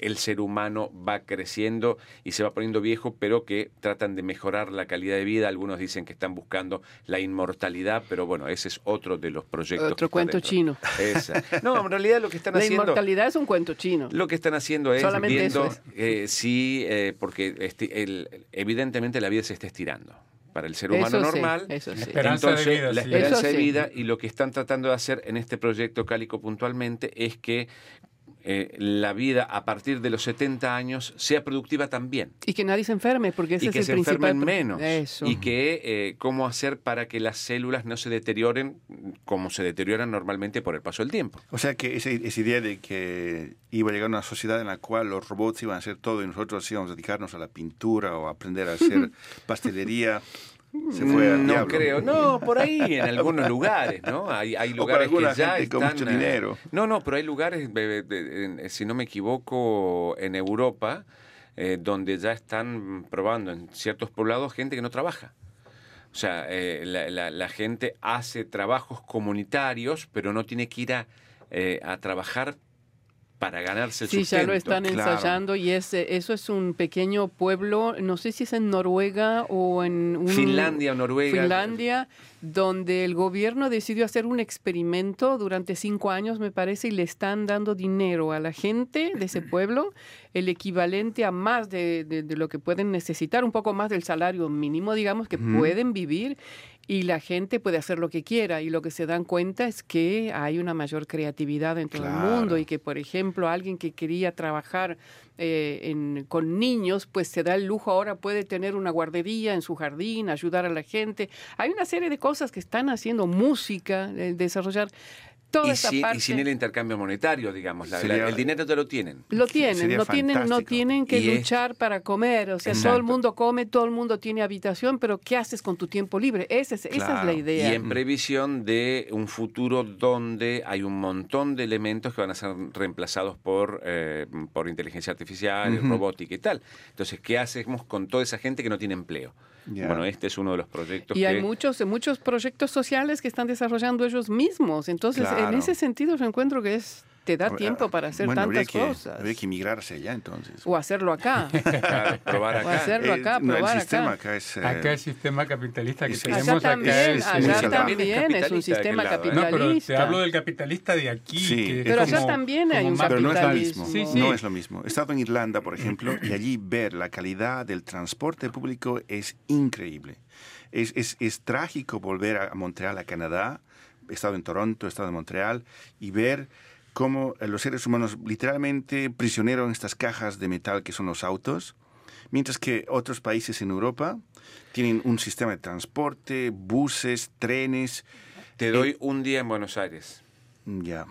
el ser humano va creciendo y se va poniendo viejo, pero que tratan de mejorar la calidad de vida. Algunos dicen que están buscando la inmortalidad, pero bueno, ese es otro de los proyectos. que Otro cuento dentro. chino. Esa. No, en realidad lo que están La haciendo... inmortalidad es un cuento chino. Lo que están haciendo es Solamente viendo eso eh, sí, eh, porque este- el- evidentemente la vida se está estirando. Para el ser humano Eso sí, normal, eso sí. Esperanza de entonces vida, la esperanza Eso de sí. vida y lo que están tratando de hacer en este proyecto Cálico puntualmente es que eh, la vida a partir de los 70 años sea productiva también Y que nadie se enferme, porque ese y es que el se principal. enfermen menos Eso. y que eh, cómo hacer para que las células no se deterioren como se deterioran normalmente por el paso del tiempo. O sea que esa, esa idea de que iba a llegar una sociedad en la cual los robots iban a hacer todo y nosotros íbamos a dedicarnos a la pintura o a aprender a hacer [laughs] pastelería, se fue al no diablo. creo, no, por ahí en algunos lugares, ¿no? Hay, hay O lugares para que ya gente con están, mucho eh, dinero. No, no, pero hay lugares, si no me equivoco, en Europa, eh, donde ya están probando en ciertos poblados gente que no trabaja. O sea, eh, la, la- la gente hace trabajos comunitarios, pero no tiene que ir a, eh, a trabajar para ganarse el Sí, ya lo están claro. ensayando y es, eh, eso es un pequeño pueblo, no sé si es en Noruega o en un- Finlandia o Noruega. Finlandia, donde el gobierno decidió hacer un experimento durante cinco años, me parece, y le están dando dinero a la gente de ese [clears throat] pueblo, el equivalente a más de, de- de lo que pueden necesitar, un poco más del salario mínimo, digamos, que pueden vivir, y la gente puede hacer lo que quiera. Y lo que se dan cuenta es que hay una mayor creatividad en todo el mundo y que, por ejemplo, alguien que quería trabajar eh, en- con niños, pues se da el lujo ahora, puede tener una guardería en su jardín, ayudar a la gente. Hay una serie de cosas que están haciendo música, eh, desarrollar toda Y, esa sin- y el intercambio monetario, digamos. la- la- Sería- el dinero te lo tienen. Lo tienen, no tienen, no fantástico. tienen que Y es- luchar para comer. O sea, todo el mundo come, todo el mundo tiene habitación, pero ¿qué haces con tu tiempo libre? Esa es, esa es Claro. la Y idea. en previsión de un futuro donde hay un montón de elementos que van a ser reemplazados por, eh, por inteligencia artificial, y Ujú. robótica y tal. Entonces, ¿qué hacemos con toda esa gente que no tiene empleo? Bueno, este es uno de los proyectos Y que... hay muchos, muchos proyectos sociales que están desarrollando ellos mismos. Entonces, en ese sentido, yo encuentro que es te da Ah, tiempo para hacer bueno, habría tantas que, cosas. Habría que migrarse allá entonces. O hacerlo acá. [laughs] Claro, probar O acá. hacerlo acá, Eh, no, probar el sistema acá. acá es... eh, Acá el sistema capitalista que es- tenemos Allá acá también, es, allá es- también es un capitalista sistema lado, ¿eh? No, pero te capitalista. hablo del capitalista de aquí. Sí. que Pero allá como- también hay un más Pero no es lo capitalismo. mismo. Sí, sí. No es lo mismo. He estado en Irlanda, por ejemplo, y allí ver la calidad del transporte público es increíble. Es, es, es trágico volver a Montreal, a Canadá. He estado en Toronto, he estado en Montreal, y ver cómo eh, los seres humanos literalmente prisioneros en estas cajas de metal que son los autos, mientras que otros países en Europa tienen un sistema de transporte, buses, trenes. Te doy un día en Buenos Aires. Ya.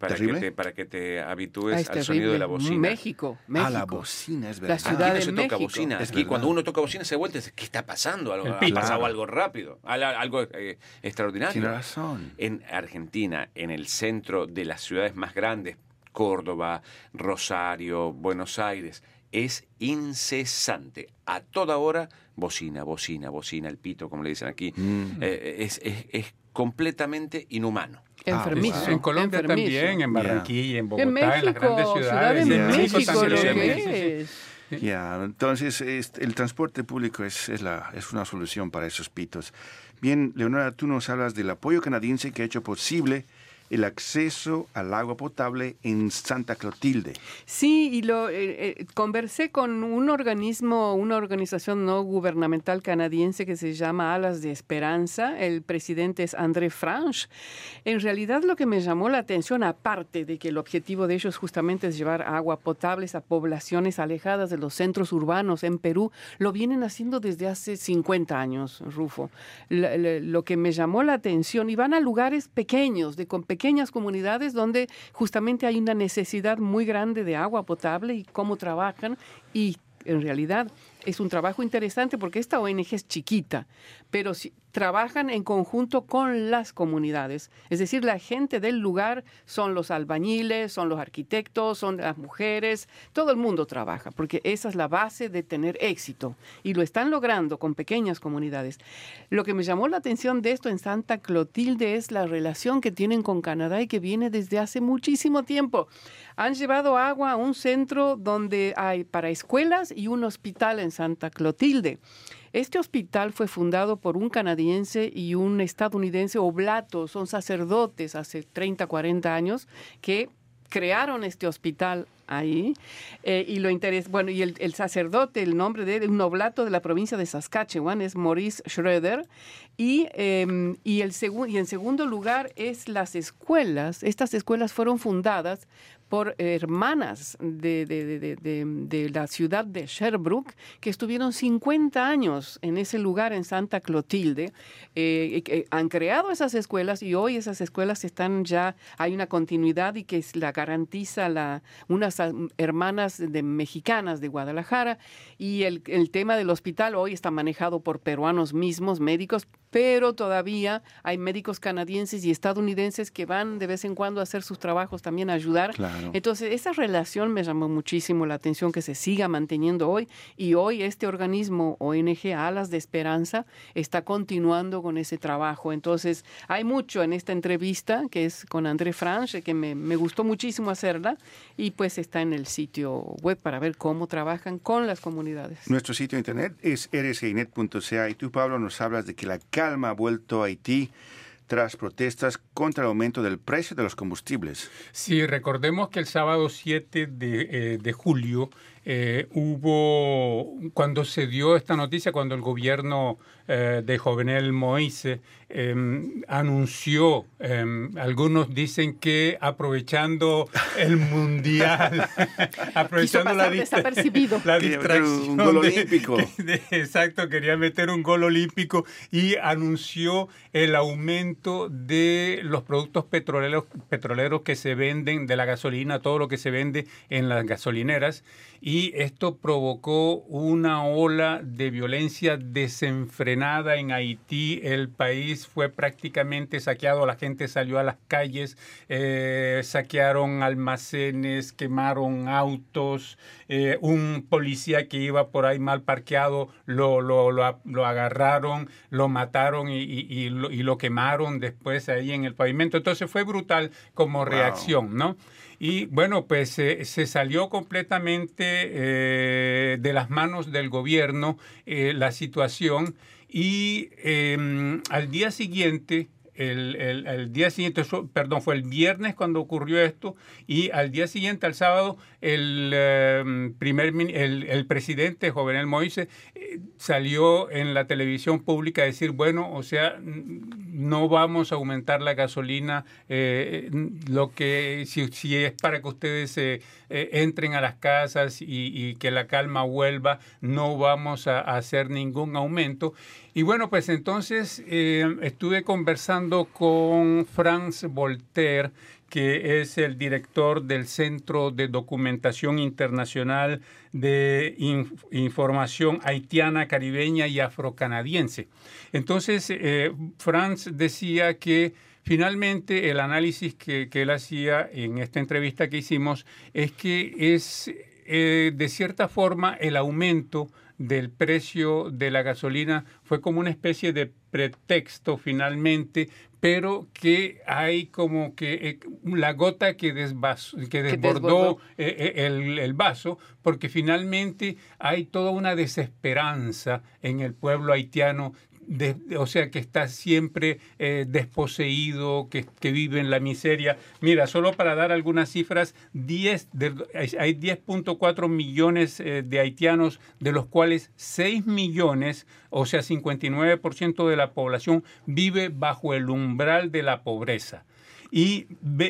Para que, te, para que te habitúes Ah, al sonido de la bocina. México, México. Ah, la bocina, es La verdad. Aquí no de se toca bocina. Es Aquí verdad. cuando uno toca bocina se vuelve y dice, ¿qué está pasando? Algo, ha pasado algo rápido, al- algo eh, extraordinario. Tiene razón. En Argentina, en el centro de las ciudades más grandes, Córdoba, Rosario, Buenos Aires, es incesante. A toda hora, bocina, bocina, bocina, el pito, como le dicen aquí. Mm. Eh, es, es- es completamente inhumano. Enfermizo. Ah, En Colombia enfermizo. también, en. Barranquilla, en Bogotá, En en, México, las grandes Ciudad ciudades. en México, también, que es. Ya, entonces este, el transporte público es, es, la, es una solución para esos pitos. Bien, Leonora, tú nos hablas del apoyo canadiense que ha hecho posible el acceso al agua potable en Santa Clotilde. Sí, y lo eh, eh, conversé con un organismo, una organización no gubernamental canadiense que se llama Alas de Esperanza. El presidente es André Franche. En realidad lo que me llamó la atención, aparte de que el objetivo de ellos justamente es llevar agua potable a poblaciones alejadas de los centros urbanos en Perú, lo vienen haciendo desde hace 50 años, Rufo. Lo que me llamó la atención, y van a lugares pequeños, de con pequeñas comunidades donde justamente hay una necesidad muy grande de agua potable y cómo trabajan. Y en realidad es un trabajo interesante porque esta ONG es chiquita, pero si- trabajan en conjunto con las comunidades. Es decir, la gente del lugar son los albañiles, son los arquitectos, son las mujeres, todo el mundo trabaja, porque esa es la base de tener éxito y lo están logrando con pequeñas comunidades. Lo que me llamó la atención de esto en Santa Clotilde es la relación que tienen con Canadá y que viene desde hace muchísimo tiempo. Han llevado agua a un centro donde hay para escuelas y un hospital en Santa Clotilde. Este hospital fue fundado por un canadiense y un estadounidense oblato, son sacerdotes hace 30, 40 años, que crearon este hospital ahí. Eh, y lo interes bueno, y el, sacerdote, el nombre de un oblato de la provincia de Saskatchewan, es Maurice Schroeder. Y, eh, y, el segun- y en segundo lugar es las escuelas. Estas escuelas fueron fundadas por hermanas de, de- la ciudad de Sherbrooke, que estuvieron 50 años en ese lugar en Santa Clotilde. Eh, que han creado esas escuelas y hoy esas escuelas están ya, hay una continuidad y que la garantiza la, unas hermanas de, mexicanas de Guadalajara. Y el, el tema del hospital hoy está manejado por peruanos mismos, médicos, pero todavía hay médicos canadienses y estadounidenses que van de vez en cuando a hacer sus trabajos también a ayudar. Claro. Entonces, esa relación me llamó muchísimo la atención que se siga manteniendo hoy y hoy este organismo ONG Alas de Esperanza está continuando con ese trabajo. Entonces, hay mucho en esta entrevista que es con André Franche, que me, me gustó muchísimo hacerla y pues está en el sitio web para ver cómo trabajan con las comunidades. Nuestro sitio de internet es rsginet.ca y tú, Pablo, nos hablas de que la calma ha vuelto a Haití tras protestas contra el aumento del precio de los combustibles. Sí, recordemos que el sábado 7 de, eh, de julio eh, hubo, cuando se dio esta noticia, cuando el gobierno eh, de Jovenel Moise eh, anunció, eh, algunos dicen que aprovechando el mundial, [laughs] [laughs] aprovechando la, desapercibido. [laughs] un distracción. gol de- olímpico. de- exacto, quería meter un gol olímpico y anunció el aumento de los productos petroleros, petroleros que se venden, de la gasolina, todo lo que se vende en las gasolineras. Y esto provocó una ola de violencia desenfrenada en Haití. El país fue prácticamente saqueado, la gente salió a las calles, eh, saquearon almacenes, quemaron autos. eh, un policía que iba por ahí mal parqueado lo, lo, lo, agarraron, lo mataron y, y- y lo, y lo quemaron después ahí en el pavimento. Entonces fue brutal como reacción, ¿no? Y bueno, pues se salió completamente eh, de las manos del gobierno eh, la situación y eh, al día siguiente, el, el- el día siguiente, perdón, fue el viernes cuando ocurrió esto y al día siguiente, al sábado, el eh, primer el, presidente Jovenel Moise eh, salió en la televisión pública a decir, bueno, o sea, no vamos a aumentar la gasolina, eh, lo que si, si es para que ustedes eh, entren a las casas y, que la calma vuelva, no vamos a, a hacer ningún aumento. Y bueno, pues entonces estuve conversando con Franz Voltaire, que es el director del Centro de Documentación Internacional de Inf- Información Haitiana, Caribeña y Afrocanadiense. Entonces, eh, Franz decía que finalmente el análisis que, que él hacía en esta entrevista que hicimos es que es eh, de cierta forma el aumento del precio de la gasolina fue como una especie de pretexto finalmente, pero que hay como que eh, la gota que, desvas- que desbordó desbordó. eh, eh, el, el vaso, porque finalmente hay toda una desesperanza en el pueblo haitiano de- o sea, que está siempre eh, desposeído, que, vive en la miseria. Mira, solo para dar algunas cifras, 10 de- hay hay 10.4 millones eh, de haitianos, de los cuales 6 millones, o sea, 59% de la población, vive bajo el umbral de la pobreza y,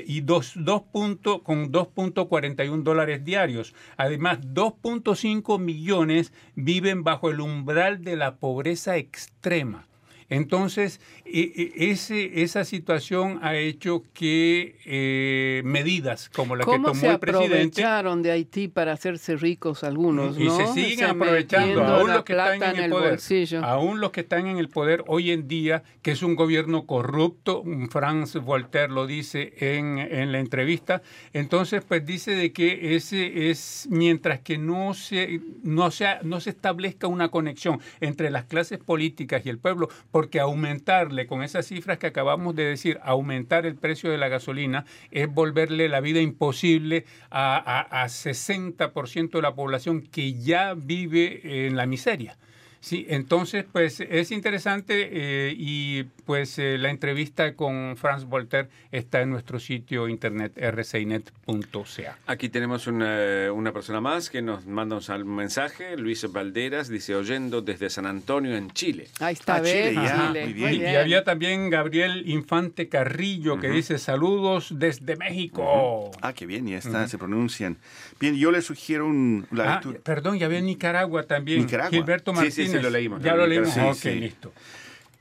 y dos, dos punto- con 2.41 dólares diarios. Además, 2.5 millones viven bajo el umbral de la pobreza extrema. Entonces, e- e- ese, esa situación ha hecho que eh, medidas como la que ¿Cómo tomó el presidente aprovecharon de Haití para hacerse ricos algunos, y no? se siguen Se aprovechando, aún los que están en el, poder, bolsillo. aún los que están en el poder hoy en día, que es un gobierno corrupto, Franz Voltaire lo dice en, en la entrevista, entonces pues dice de que ese es mientras que no se, no se, no se establezca una conexión entre las clases políticas y el pueblo, porque aumentarle con esas cifras que acabamos de decir, aumentar el precio de la gasolina es volverle la vida imposible a, a, a 60% de la población que ya vive en la miseria. Sí, entonces, pues es interesante eh, y pues eh, la entrevista con Franz Voltaire está en nuestro sitio internet rcinet.ca. Aquí tenemos una, una persona más que nos manda un mensaje. Luis Valderas dice, oyendo desde San Antonio, en Chile. Ahí está, Ah, Chile, ¿ves? ya, Chile. muy bien. Y, y había también Gabriel Infante Carrillo que dice saludos desde México. Ah, qué bien, ya está, se pronuncian. Bien, yo les sugiero un, la Ah, lectura. perdón, ya había Nicaragua también. Nicaragua. Gilberto Martínez. sí, sí, lo leímos, Ya lo leímos. leímos. Sí, ok, sí. listo.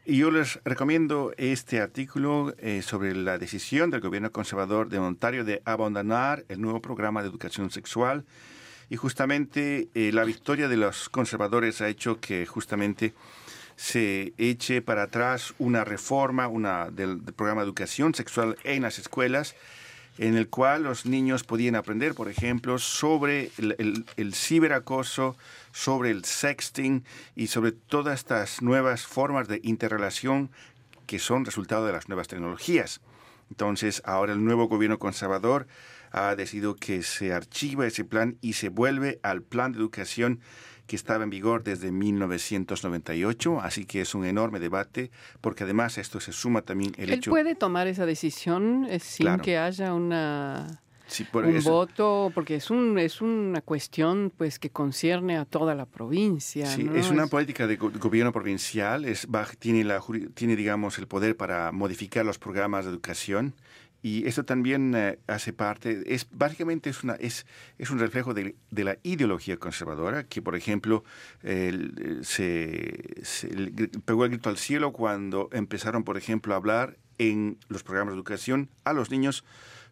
Y yo les recomiendo este artículo eh, sobre la decisión del gobierno conservador de Ontario de abandonar el nuevo programa de educación sexual. Y justamente eh, la victoria de los conservadores ha hecho que justamente se eche para atrás una reforma una, del, del programa de educación sexual en las escuelas, en el cual los niños podían aprender, por ejemplo, sobre el, ciberacoso, sobre el sexting y sobre todas estas nuevas formas de interrelación que son resultado de las nuevas tecnologías. Entonces, ahora el nuevo gobierno conservador ha decidido que se archiva ese plan y se vuelve al plan de educación que estaba en vigor desde 1998, así que es un enorme debate, porque además esto se suma también el Él hecho... puede tomar esa decisión eh, sin Claro. que haya una Sí, por un eso- voto, porque es un es una cuestión pues que concierne a toda la provincia. Sí, ¿no? es una política de go- gobierno provincial, es, tiene, la, tiene, digamos, el poder para modificar los programas de educación y esto también eh, hace parte, es básicamente es, una, es, es un reflejo de, de la ideología conservadora, que por ejemplo se, se pegó el grito al cielo cuando empezaron, por ejemplo, a hablar en los programas de educación a los niños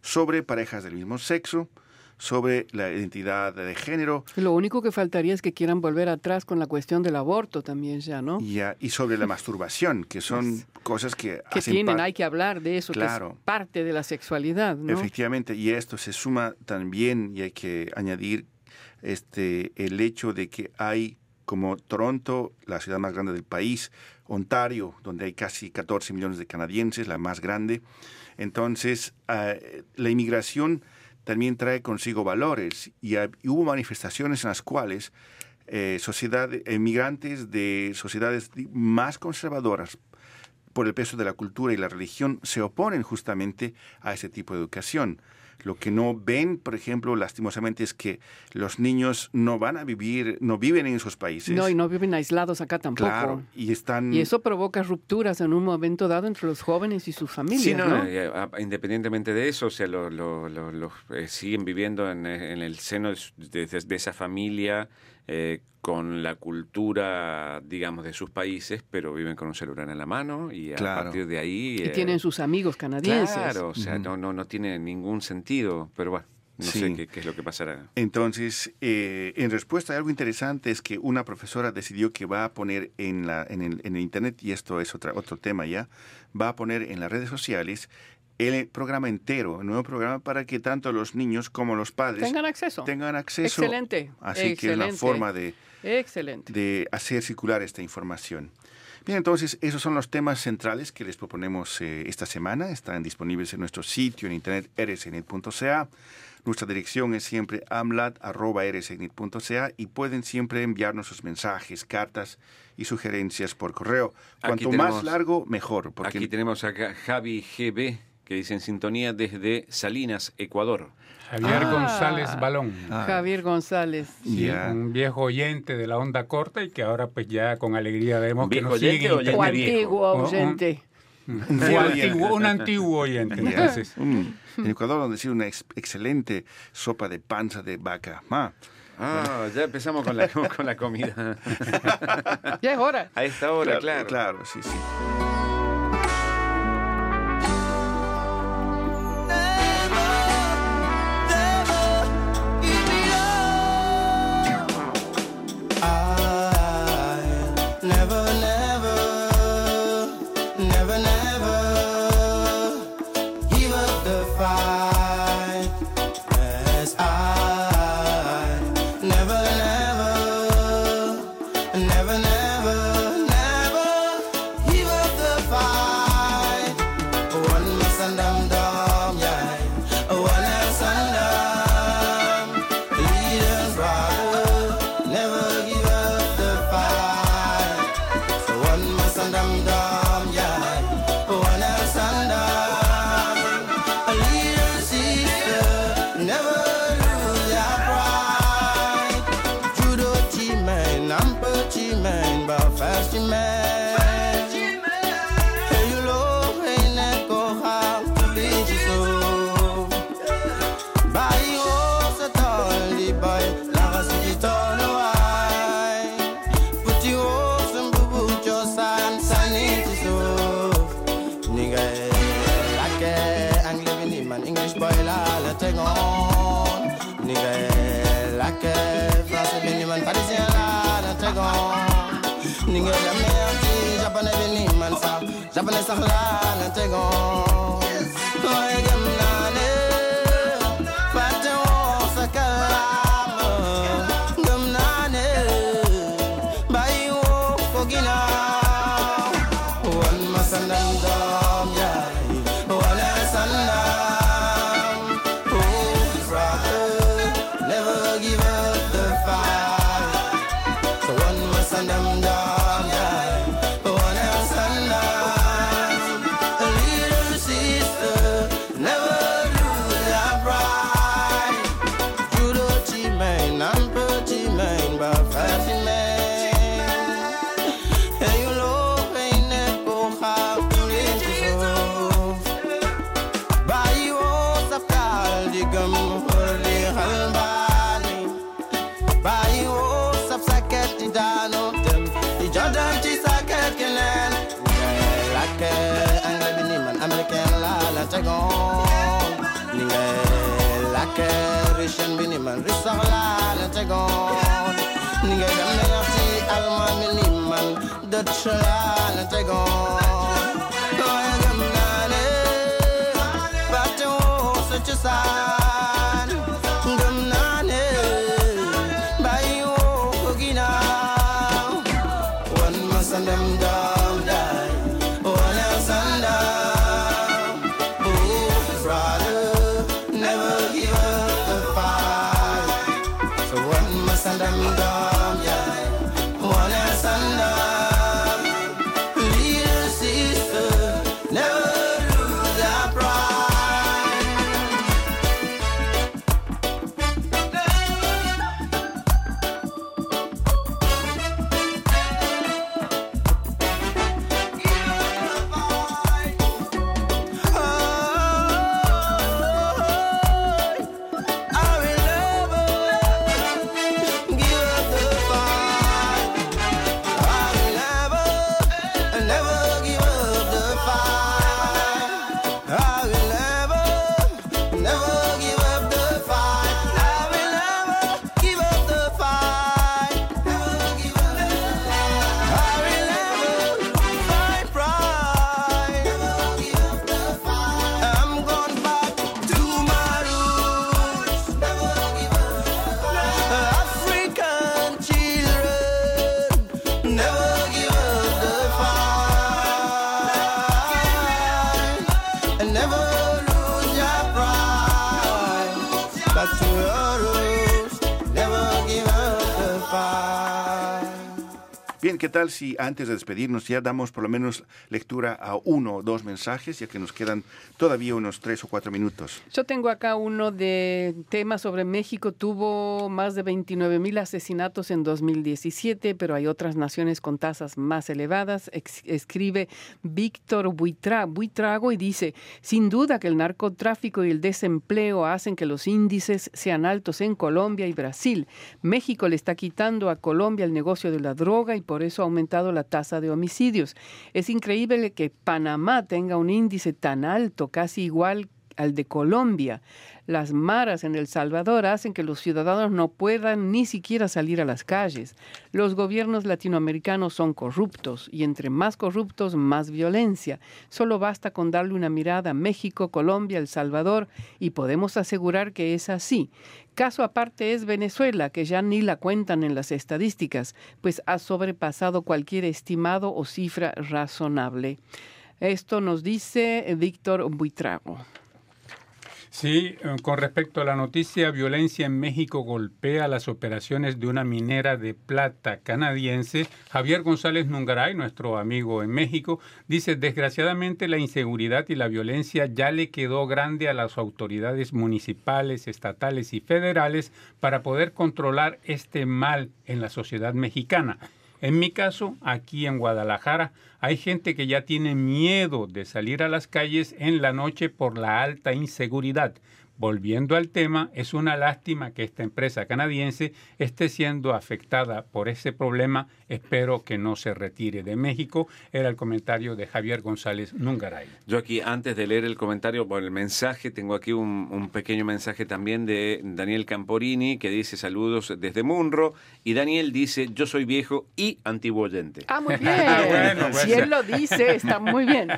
sobre parejas del mismo sexo, sobre la identidad de género, Lo único que faltaría es que quieran volver atrás con la cuestión del aborto también ya, ¿no? Ya, y sobre la [laughs] masturbación, que son cosas que, Que hacen tienen, hay que hablar de eso, que Claro. es parte de la sexualidad, ¿no? Efectivamente, y esto se suma también, y hay que añadir este, el hecho de que hay, como Toronto, la ciudad más grande del país, Ontario, donde hay casi 14 millones de canadienses, la más grande. Entonces, ah, la inmigración también trae consigo valores y, hubo manifestaciones en las cuales eh, sociedad, inmigrantes de sociedades más conservadoras por el peso de la cultura y la religión se oponen justamente a ese tipo de educación. Lo que no ven, por ejemplo, lastimosamente es que los niños no van a vivir, no viven en esos países. No, y no viven aislados acá tampoco. Claro, y están... Y eso provoca rupturas en un momento dado entre los jóvenes y sus familias, Sí, no, ¿no? eh, a- independientemente de eso, o sea, lo- lo- lo- los, eh, siguen viviendo en, eh, en el seno de esa familia eh, con la cultura, digamos, de sus países, pero viven con un celular en la mano y a Claro. partir de ahí... Y eh, tienen sus amigos canadienses. Claro, o sea, no, no, no tiene ningún sentido, pero bueno, no Sí. sé qué, qué es lo que pasará. Entonces, eh, en respuesta a algo interesante es que una profesora decidió que va a poner en, la, en, el, en el Internet, y esto es otra, otro tema ya, va a poner en las redes sociales el programa entero, el nuevo programa para que tanto los niños como los padres Tengan acceso. tengan acceso. Excelente. Así que es excelente. forma de, Excelente. de hacer circular esta información. Bien, entonces esos son los temas centrales que les proponemos eh, esta semana. Están disponibles en nuestro sitio en internet rsnet.ca. Nuestra dirección es siempre amlat.rsnet.ca y pueden siempre enviarnos sus mensajes, cartas y sugerencias por correo. Cuanto más largo, mejor. Porque Aquí tenemos acá Javi GB, que dice en sintonía desde Salinas, Ecuador. Javier Ah. González Balón. Javier González. Sí, un viejo oyente de la onda corta y que ahora pues ya con alegría vemos que ¿Viejo nos sigue oyente en [laughs] o oyente O antiguo Un- un- oyente. Un, antiguo, un antiguo oyente. Entonces, Mm. En Ecuador, donde decir una ex- excelente sopa de panza de vaca. Ah, Ah, ya empezamos con la, [laughs] con la comida. Ya es hora. A esta hora, claro. Claro, sí, sí. gone. Nigga, them see Alma Milliman, the Trilana take on. Boy, them nigga, but you such a. ¿qué tal si antes de despedirnos ya damos por lo menos lectura a uno o dos mensajes, ya que nos quedan todavía unos tres o cuatro minutos? Yo tengo acá uno de temas sobre México. Tuvo más de 29 mil asesinatos en 2017, pero hay otras naciones con tasas más elevadas. Ex- escribe Víctor Buitra- Buitrago y dice, sin duda que el narcotráfico y el desempleo hacen que los índices sean altos en Colombia y Brasil. México le está quitando a Colombia el negocio de la droga y por eso ha aumentado la tasa de homicidios. Es increíble que Panamá tenga un índice tan alto, casi igual al de Colombia. Las maras en El Salvador hacen que los ciudadanos no puedan ni siquiera salir a las calles. Los gobiernos latinoamericanos son corruptos y entre más corruptos, más violencia. Solo basta con darle una mirada a México, Colombia, El Salvador y podemos asegurar que es así. Caso aparte es Venezuela, que ya ni la cuentan en las estadísticas, pues ha sobrepasado cualquier estimado o cifra razonable. Esto nos dice Víctor Buitrago. Sí, eh, con respecto a la noticia, violencia en México golpea las operaciones de una minera de plata canadiense. Javier González Nungaray, nuestro amigo en México, dice, desgraciadamente la inseguridad y la violencia ya le quedó grande a las autoridades municipales, estatales y federales para poder controlar este mal en la sociedad mexicana. En mi caso, aquí en Guadalajara, hay gente que ya tiene miedo de salir a las calles en la noche por la alta inseguridad. Volviendo al tema, es una lástima que esta empresa canadiense esté siendo afectada por ese problema. Espero que no se retire de México. Era el comentario de Javier González Nungaray. Yo aquí, antes de leer el comentario, bueno, el mensaje, tengo aquí un, un pequeño mensaje también de Daniel Camporini, que dice saludos desde Munro, y Daniel dice, yo soy viejo y antiguo oyente. Ah, muy [laughs] bien. Bueno, si pues. él lo dice, está muy bien.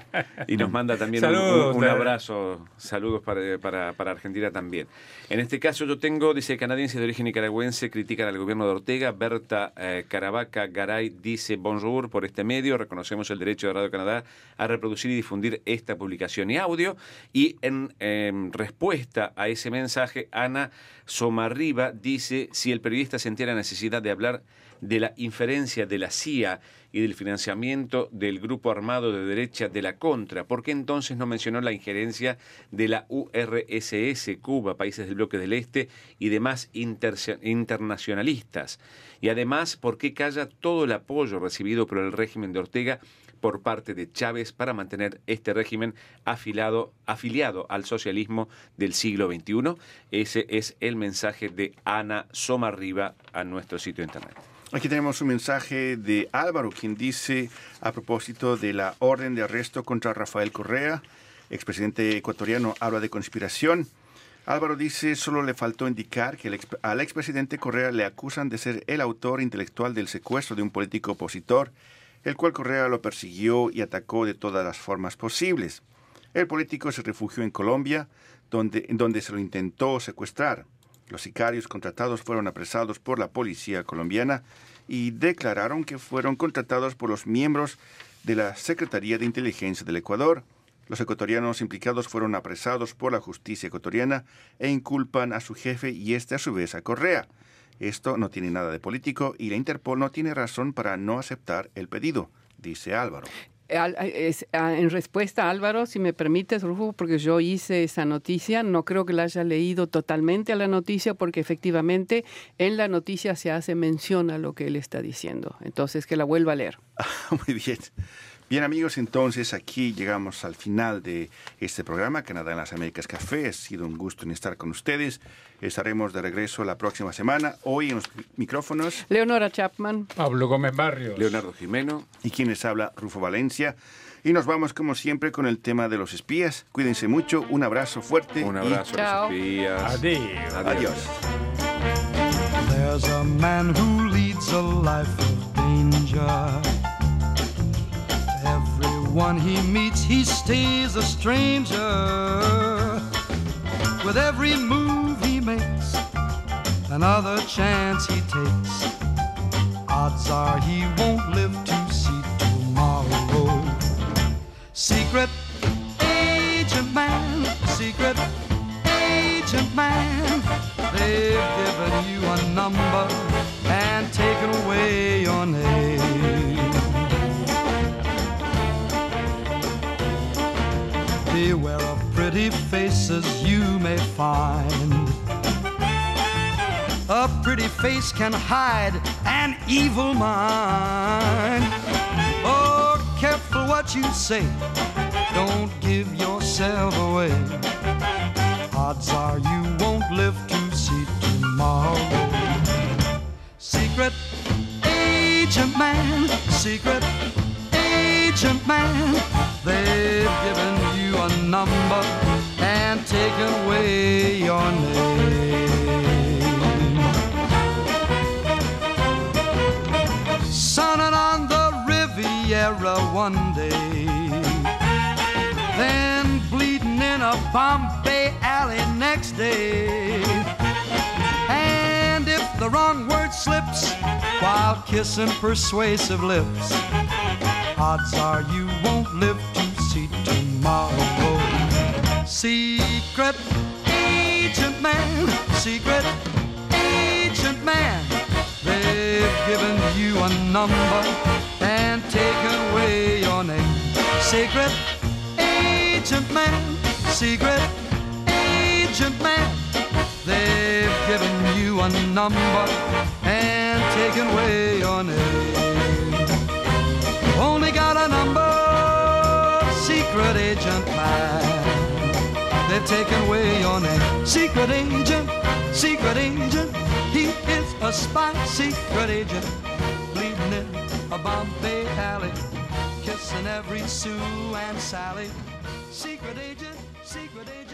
Y nos manda también un- Saludos, un, un abrazo, saludos para, para, para Argentina también. En este caso yo tengo, dice canadiense de origen nicaragüense, critican al gobierno de Ortega. Berta eh, Caravaca Garay dice bonjour por este medio, reconocemos el derecho de Radio Canadá a reproducir y difundir esta publicación y audio. Y en em, respuesta a ese mensaje, Ana Somarriba dice, si el periodista sentía la necesidad de hablar de la inferencia de la CIA y del financiamiento del grupo armado de derecha de la Contra, ¿por qué entonces no mencionó la injerencia de la URSS, Cuba, países del bloque del Este y demás internacionalistas? Y además, ¿por qué calla todo el apoyo recibido por el régimen de Ortega por parte de Chávez para mantener este régimen afilado, afiliado al socialismo del siglo XXI? Ese es el mensaje de Ana Somarriba a nuestro sitio internet. Aquí tenemos un mensaje de Álvaro, quien dice, a propósito de la orden de arresto contra Rafael Correa, expresidente ecuatoriano, habla de conspiración. Álvaro dice, solo le faltó indicar que ex- al expresidente Correa le acusan de ser el autor intelectual del secuestro de un político opositor, el cual Correa lo persiguió y atacó de todas las formas posibles. El político se refugió en Colombia, donde, donde se lo intentó secuestrar. Los sicarios contratados fueron apresados por la policía colombiana y declararon que fueron contratados por los miembros de la Secretaría de Inteligencia del Ecuador. Los ecuatorianos implicados fueron apresados por la justicia ecuatoriana e inculpan a su jefe y este a su vez a Correa. Esto no tiene nada de político y la Interpol no tiene razón para no aceptar el pedido, dice Álvaro. En respuesta, Álvaro, si me permites, Rufo, porque yo hice esa noticia, no creo que la haya leído totalmente a la noticia, porque efectivamente en la noticia se hace mención a lo que él está diciendo. Entonces, que la vuelva a leer. [laughs] Muy bien. Bien amigos, entonces aquí llegamos al final de este programa, Canadá en las Américas Café. Ha sido un gusto en estar con ustedes. Estaremos de regreso la próxima semana. Hoy en los micrófonos Leonora Chapman. Pablo Gómez Barrios. Leonardo Jimeno. y quien les habla, Rufo Valencia. Y nos vamos como siempre con el tema de los espías. Cuídense mucho, un abrazo fuerte. Un y abrazo a Chao. los espías. Adiós. Adiós. There's a man who leads a life of danger. Everyone he meets, he stays a stranger. With every move he makes, another chance he takes. Odds are he won't live to see tomorrow. Secret agent man, secret agent man. They've given you a number and taken away your name. anywhere of pretty faces you may find. A pretty face can hide an evil mind. Oh, careful what you say, don't give yourself away. Odds are you won't live to see tomorrow. Secret agent man, secret agent man. They've given you a number and taken away your name. Sunning on the Riviera one day, then bleeding in a Bombay alley next day. And if the wrong word slips while kissing persuasive lips, odds are you won't live to see tomorrow. Secret agent man, secret agent man, they've given you a number and taken away your name. Secret agent man, secret agent man, they've given you a number and taken away your name. Got a number, secret agent man. They've taken away your name. Secret agent, secret agent. He is a spy, secret agent. Bleeding in a Bombay alley. Kissing every Sue and Sally. Secret agent. Secret agent.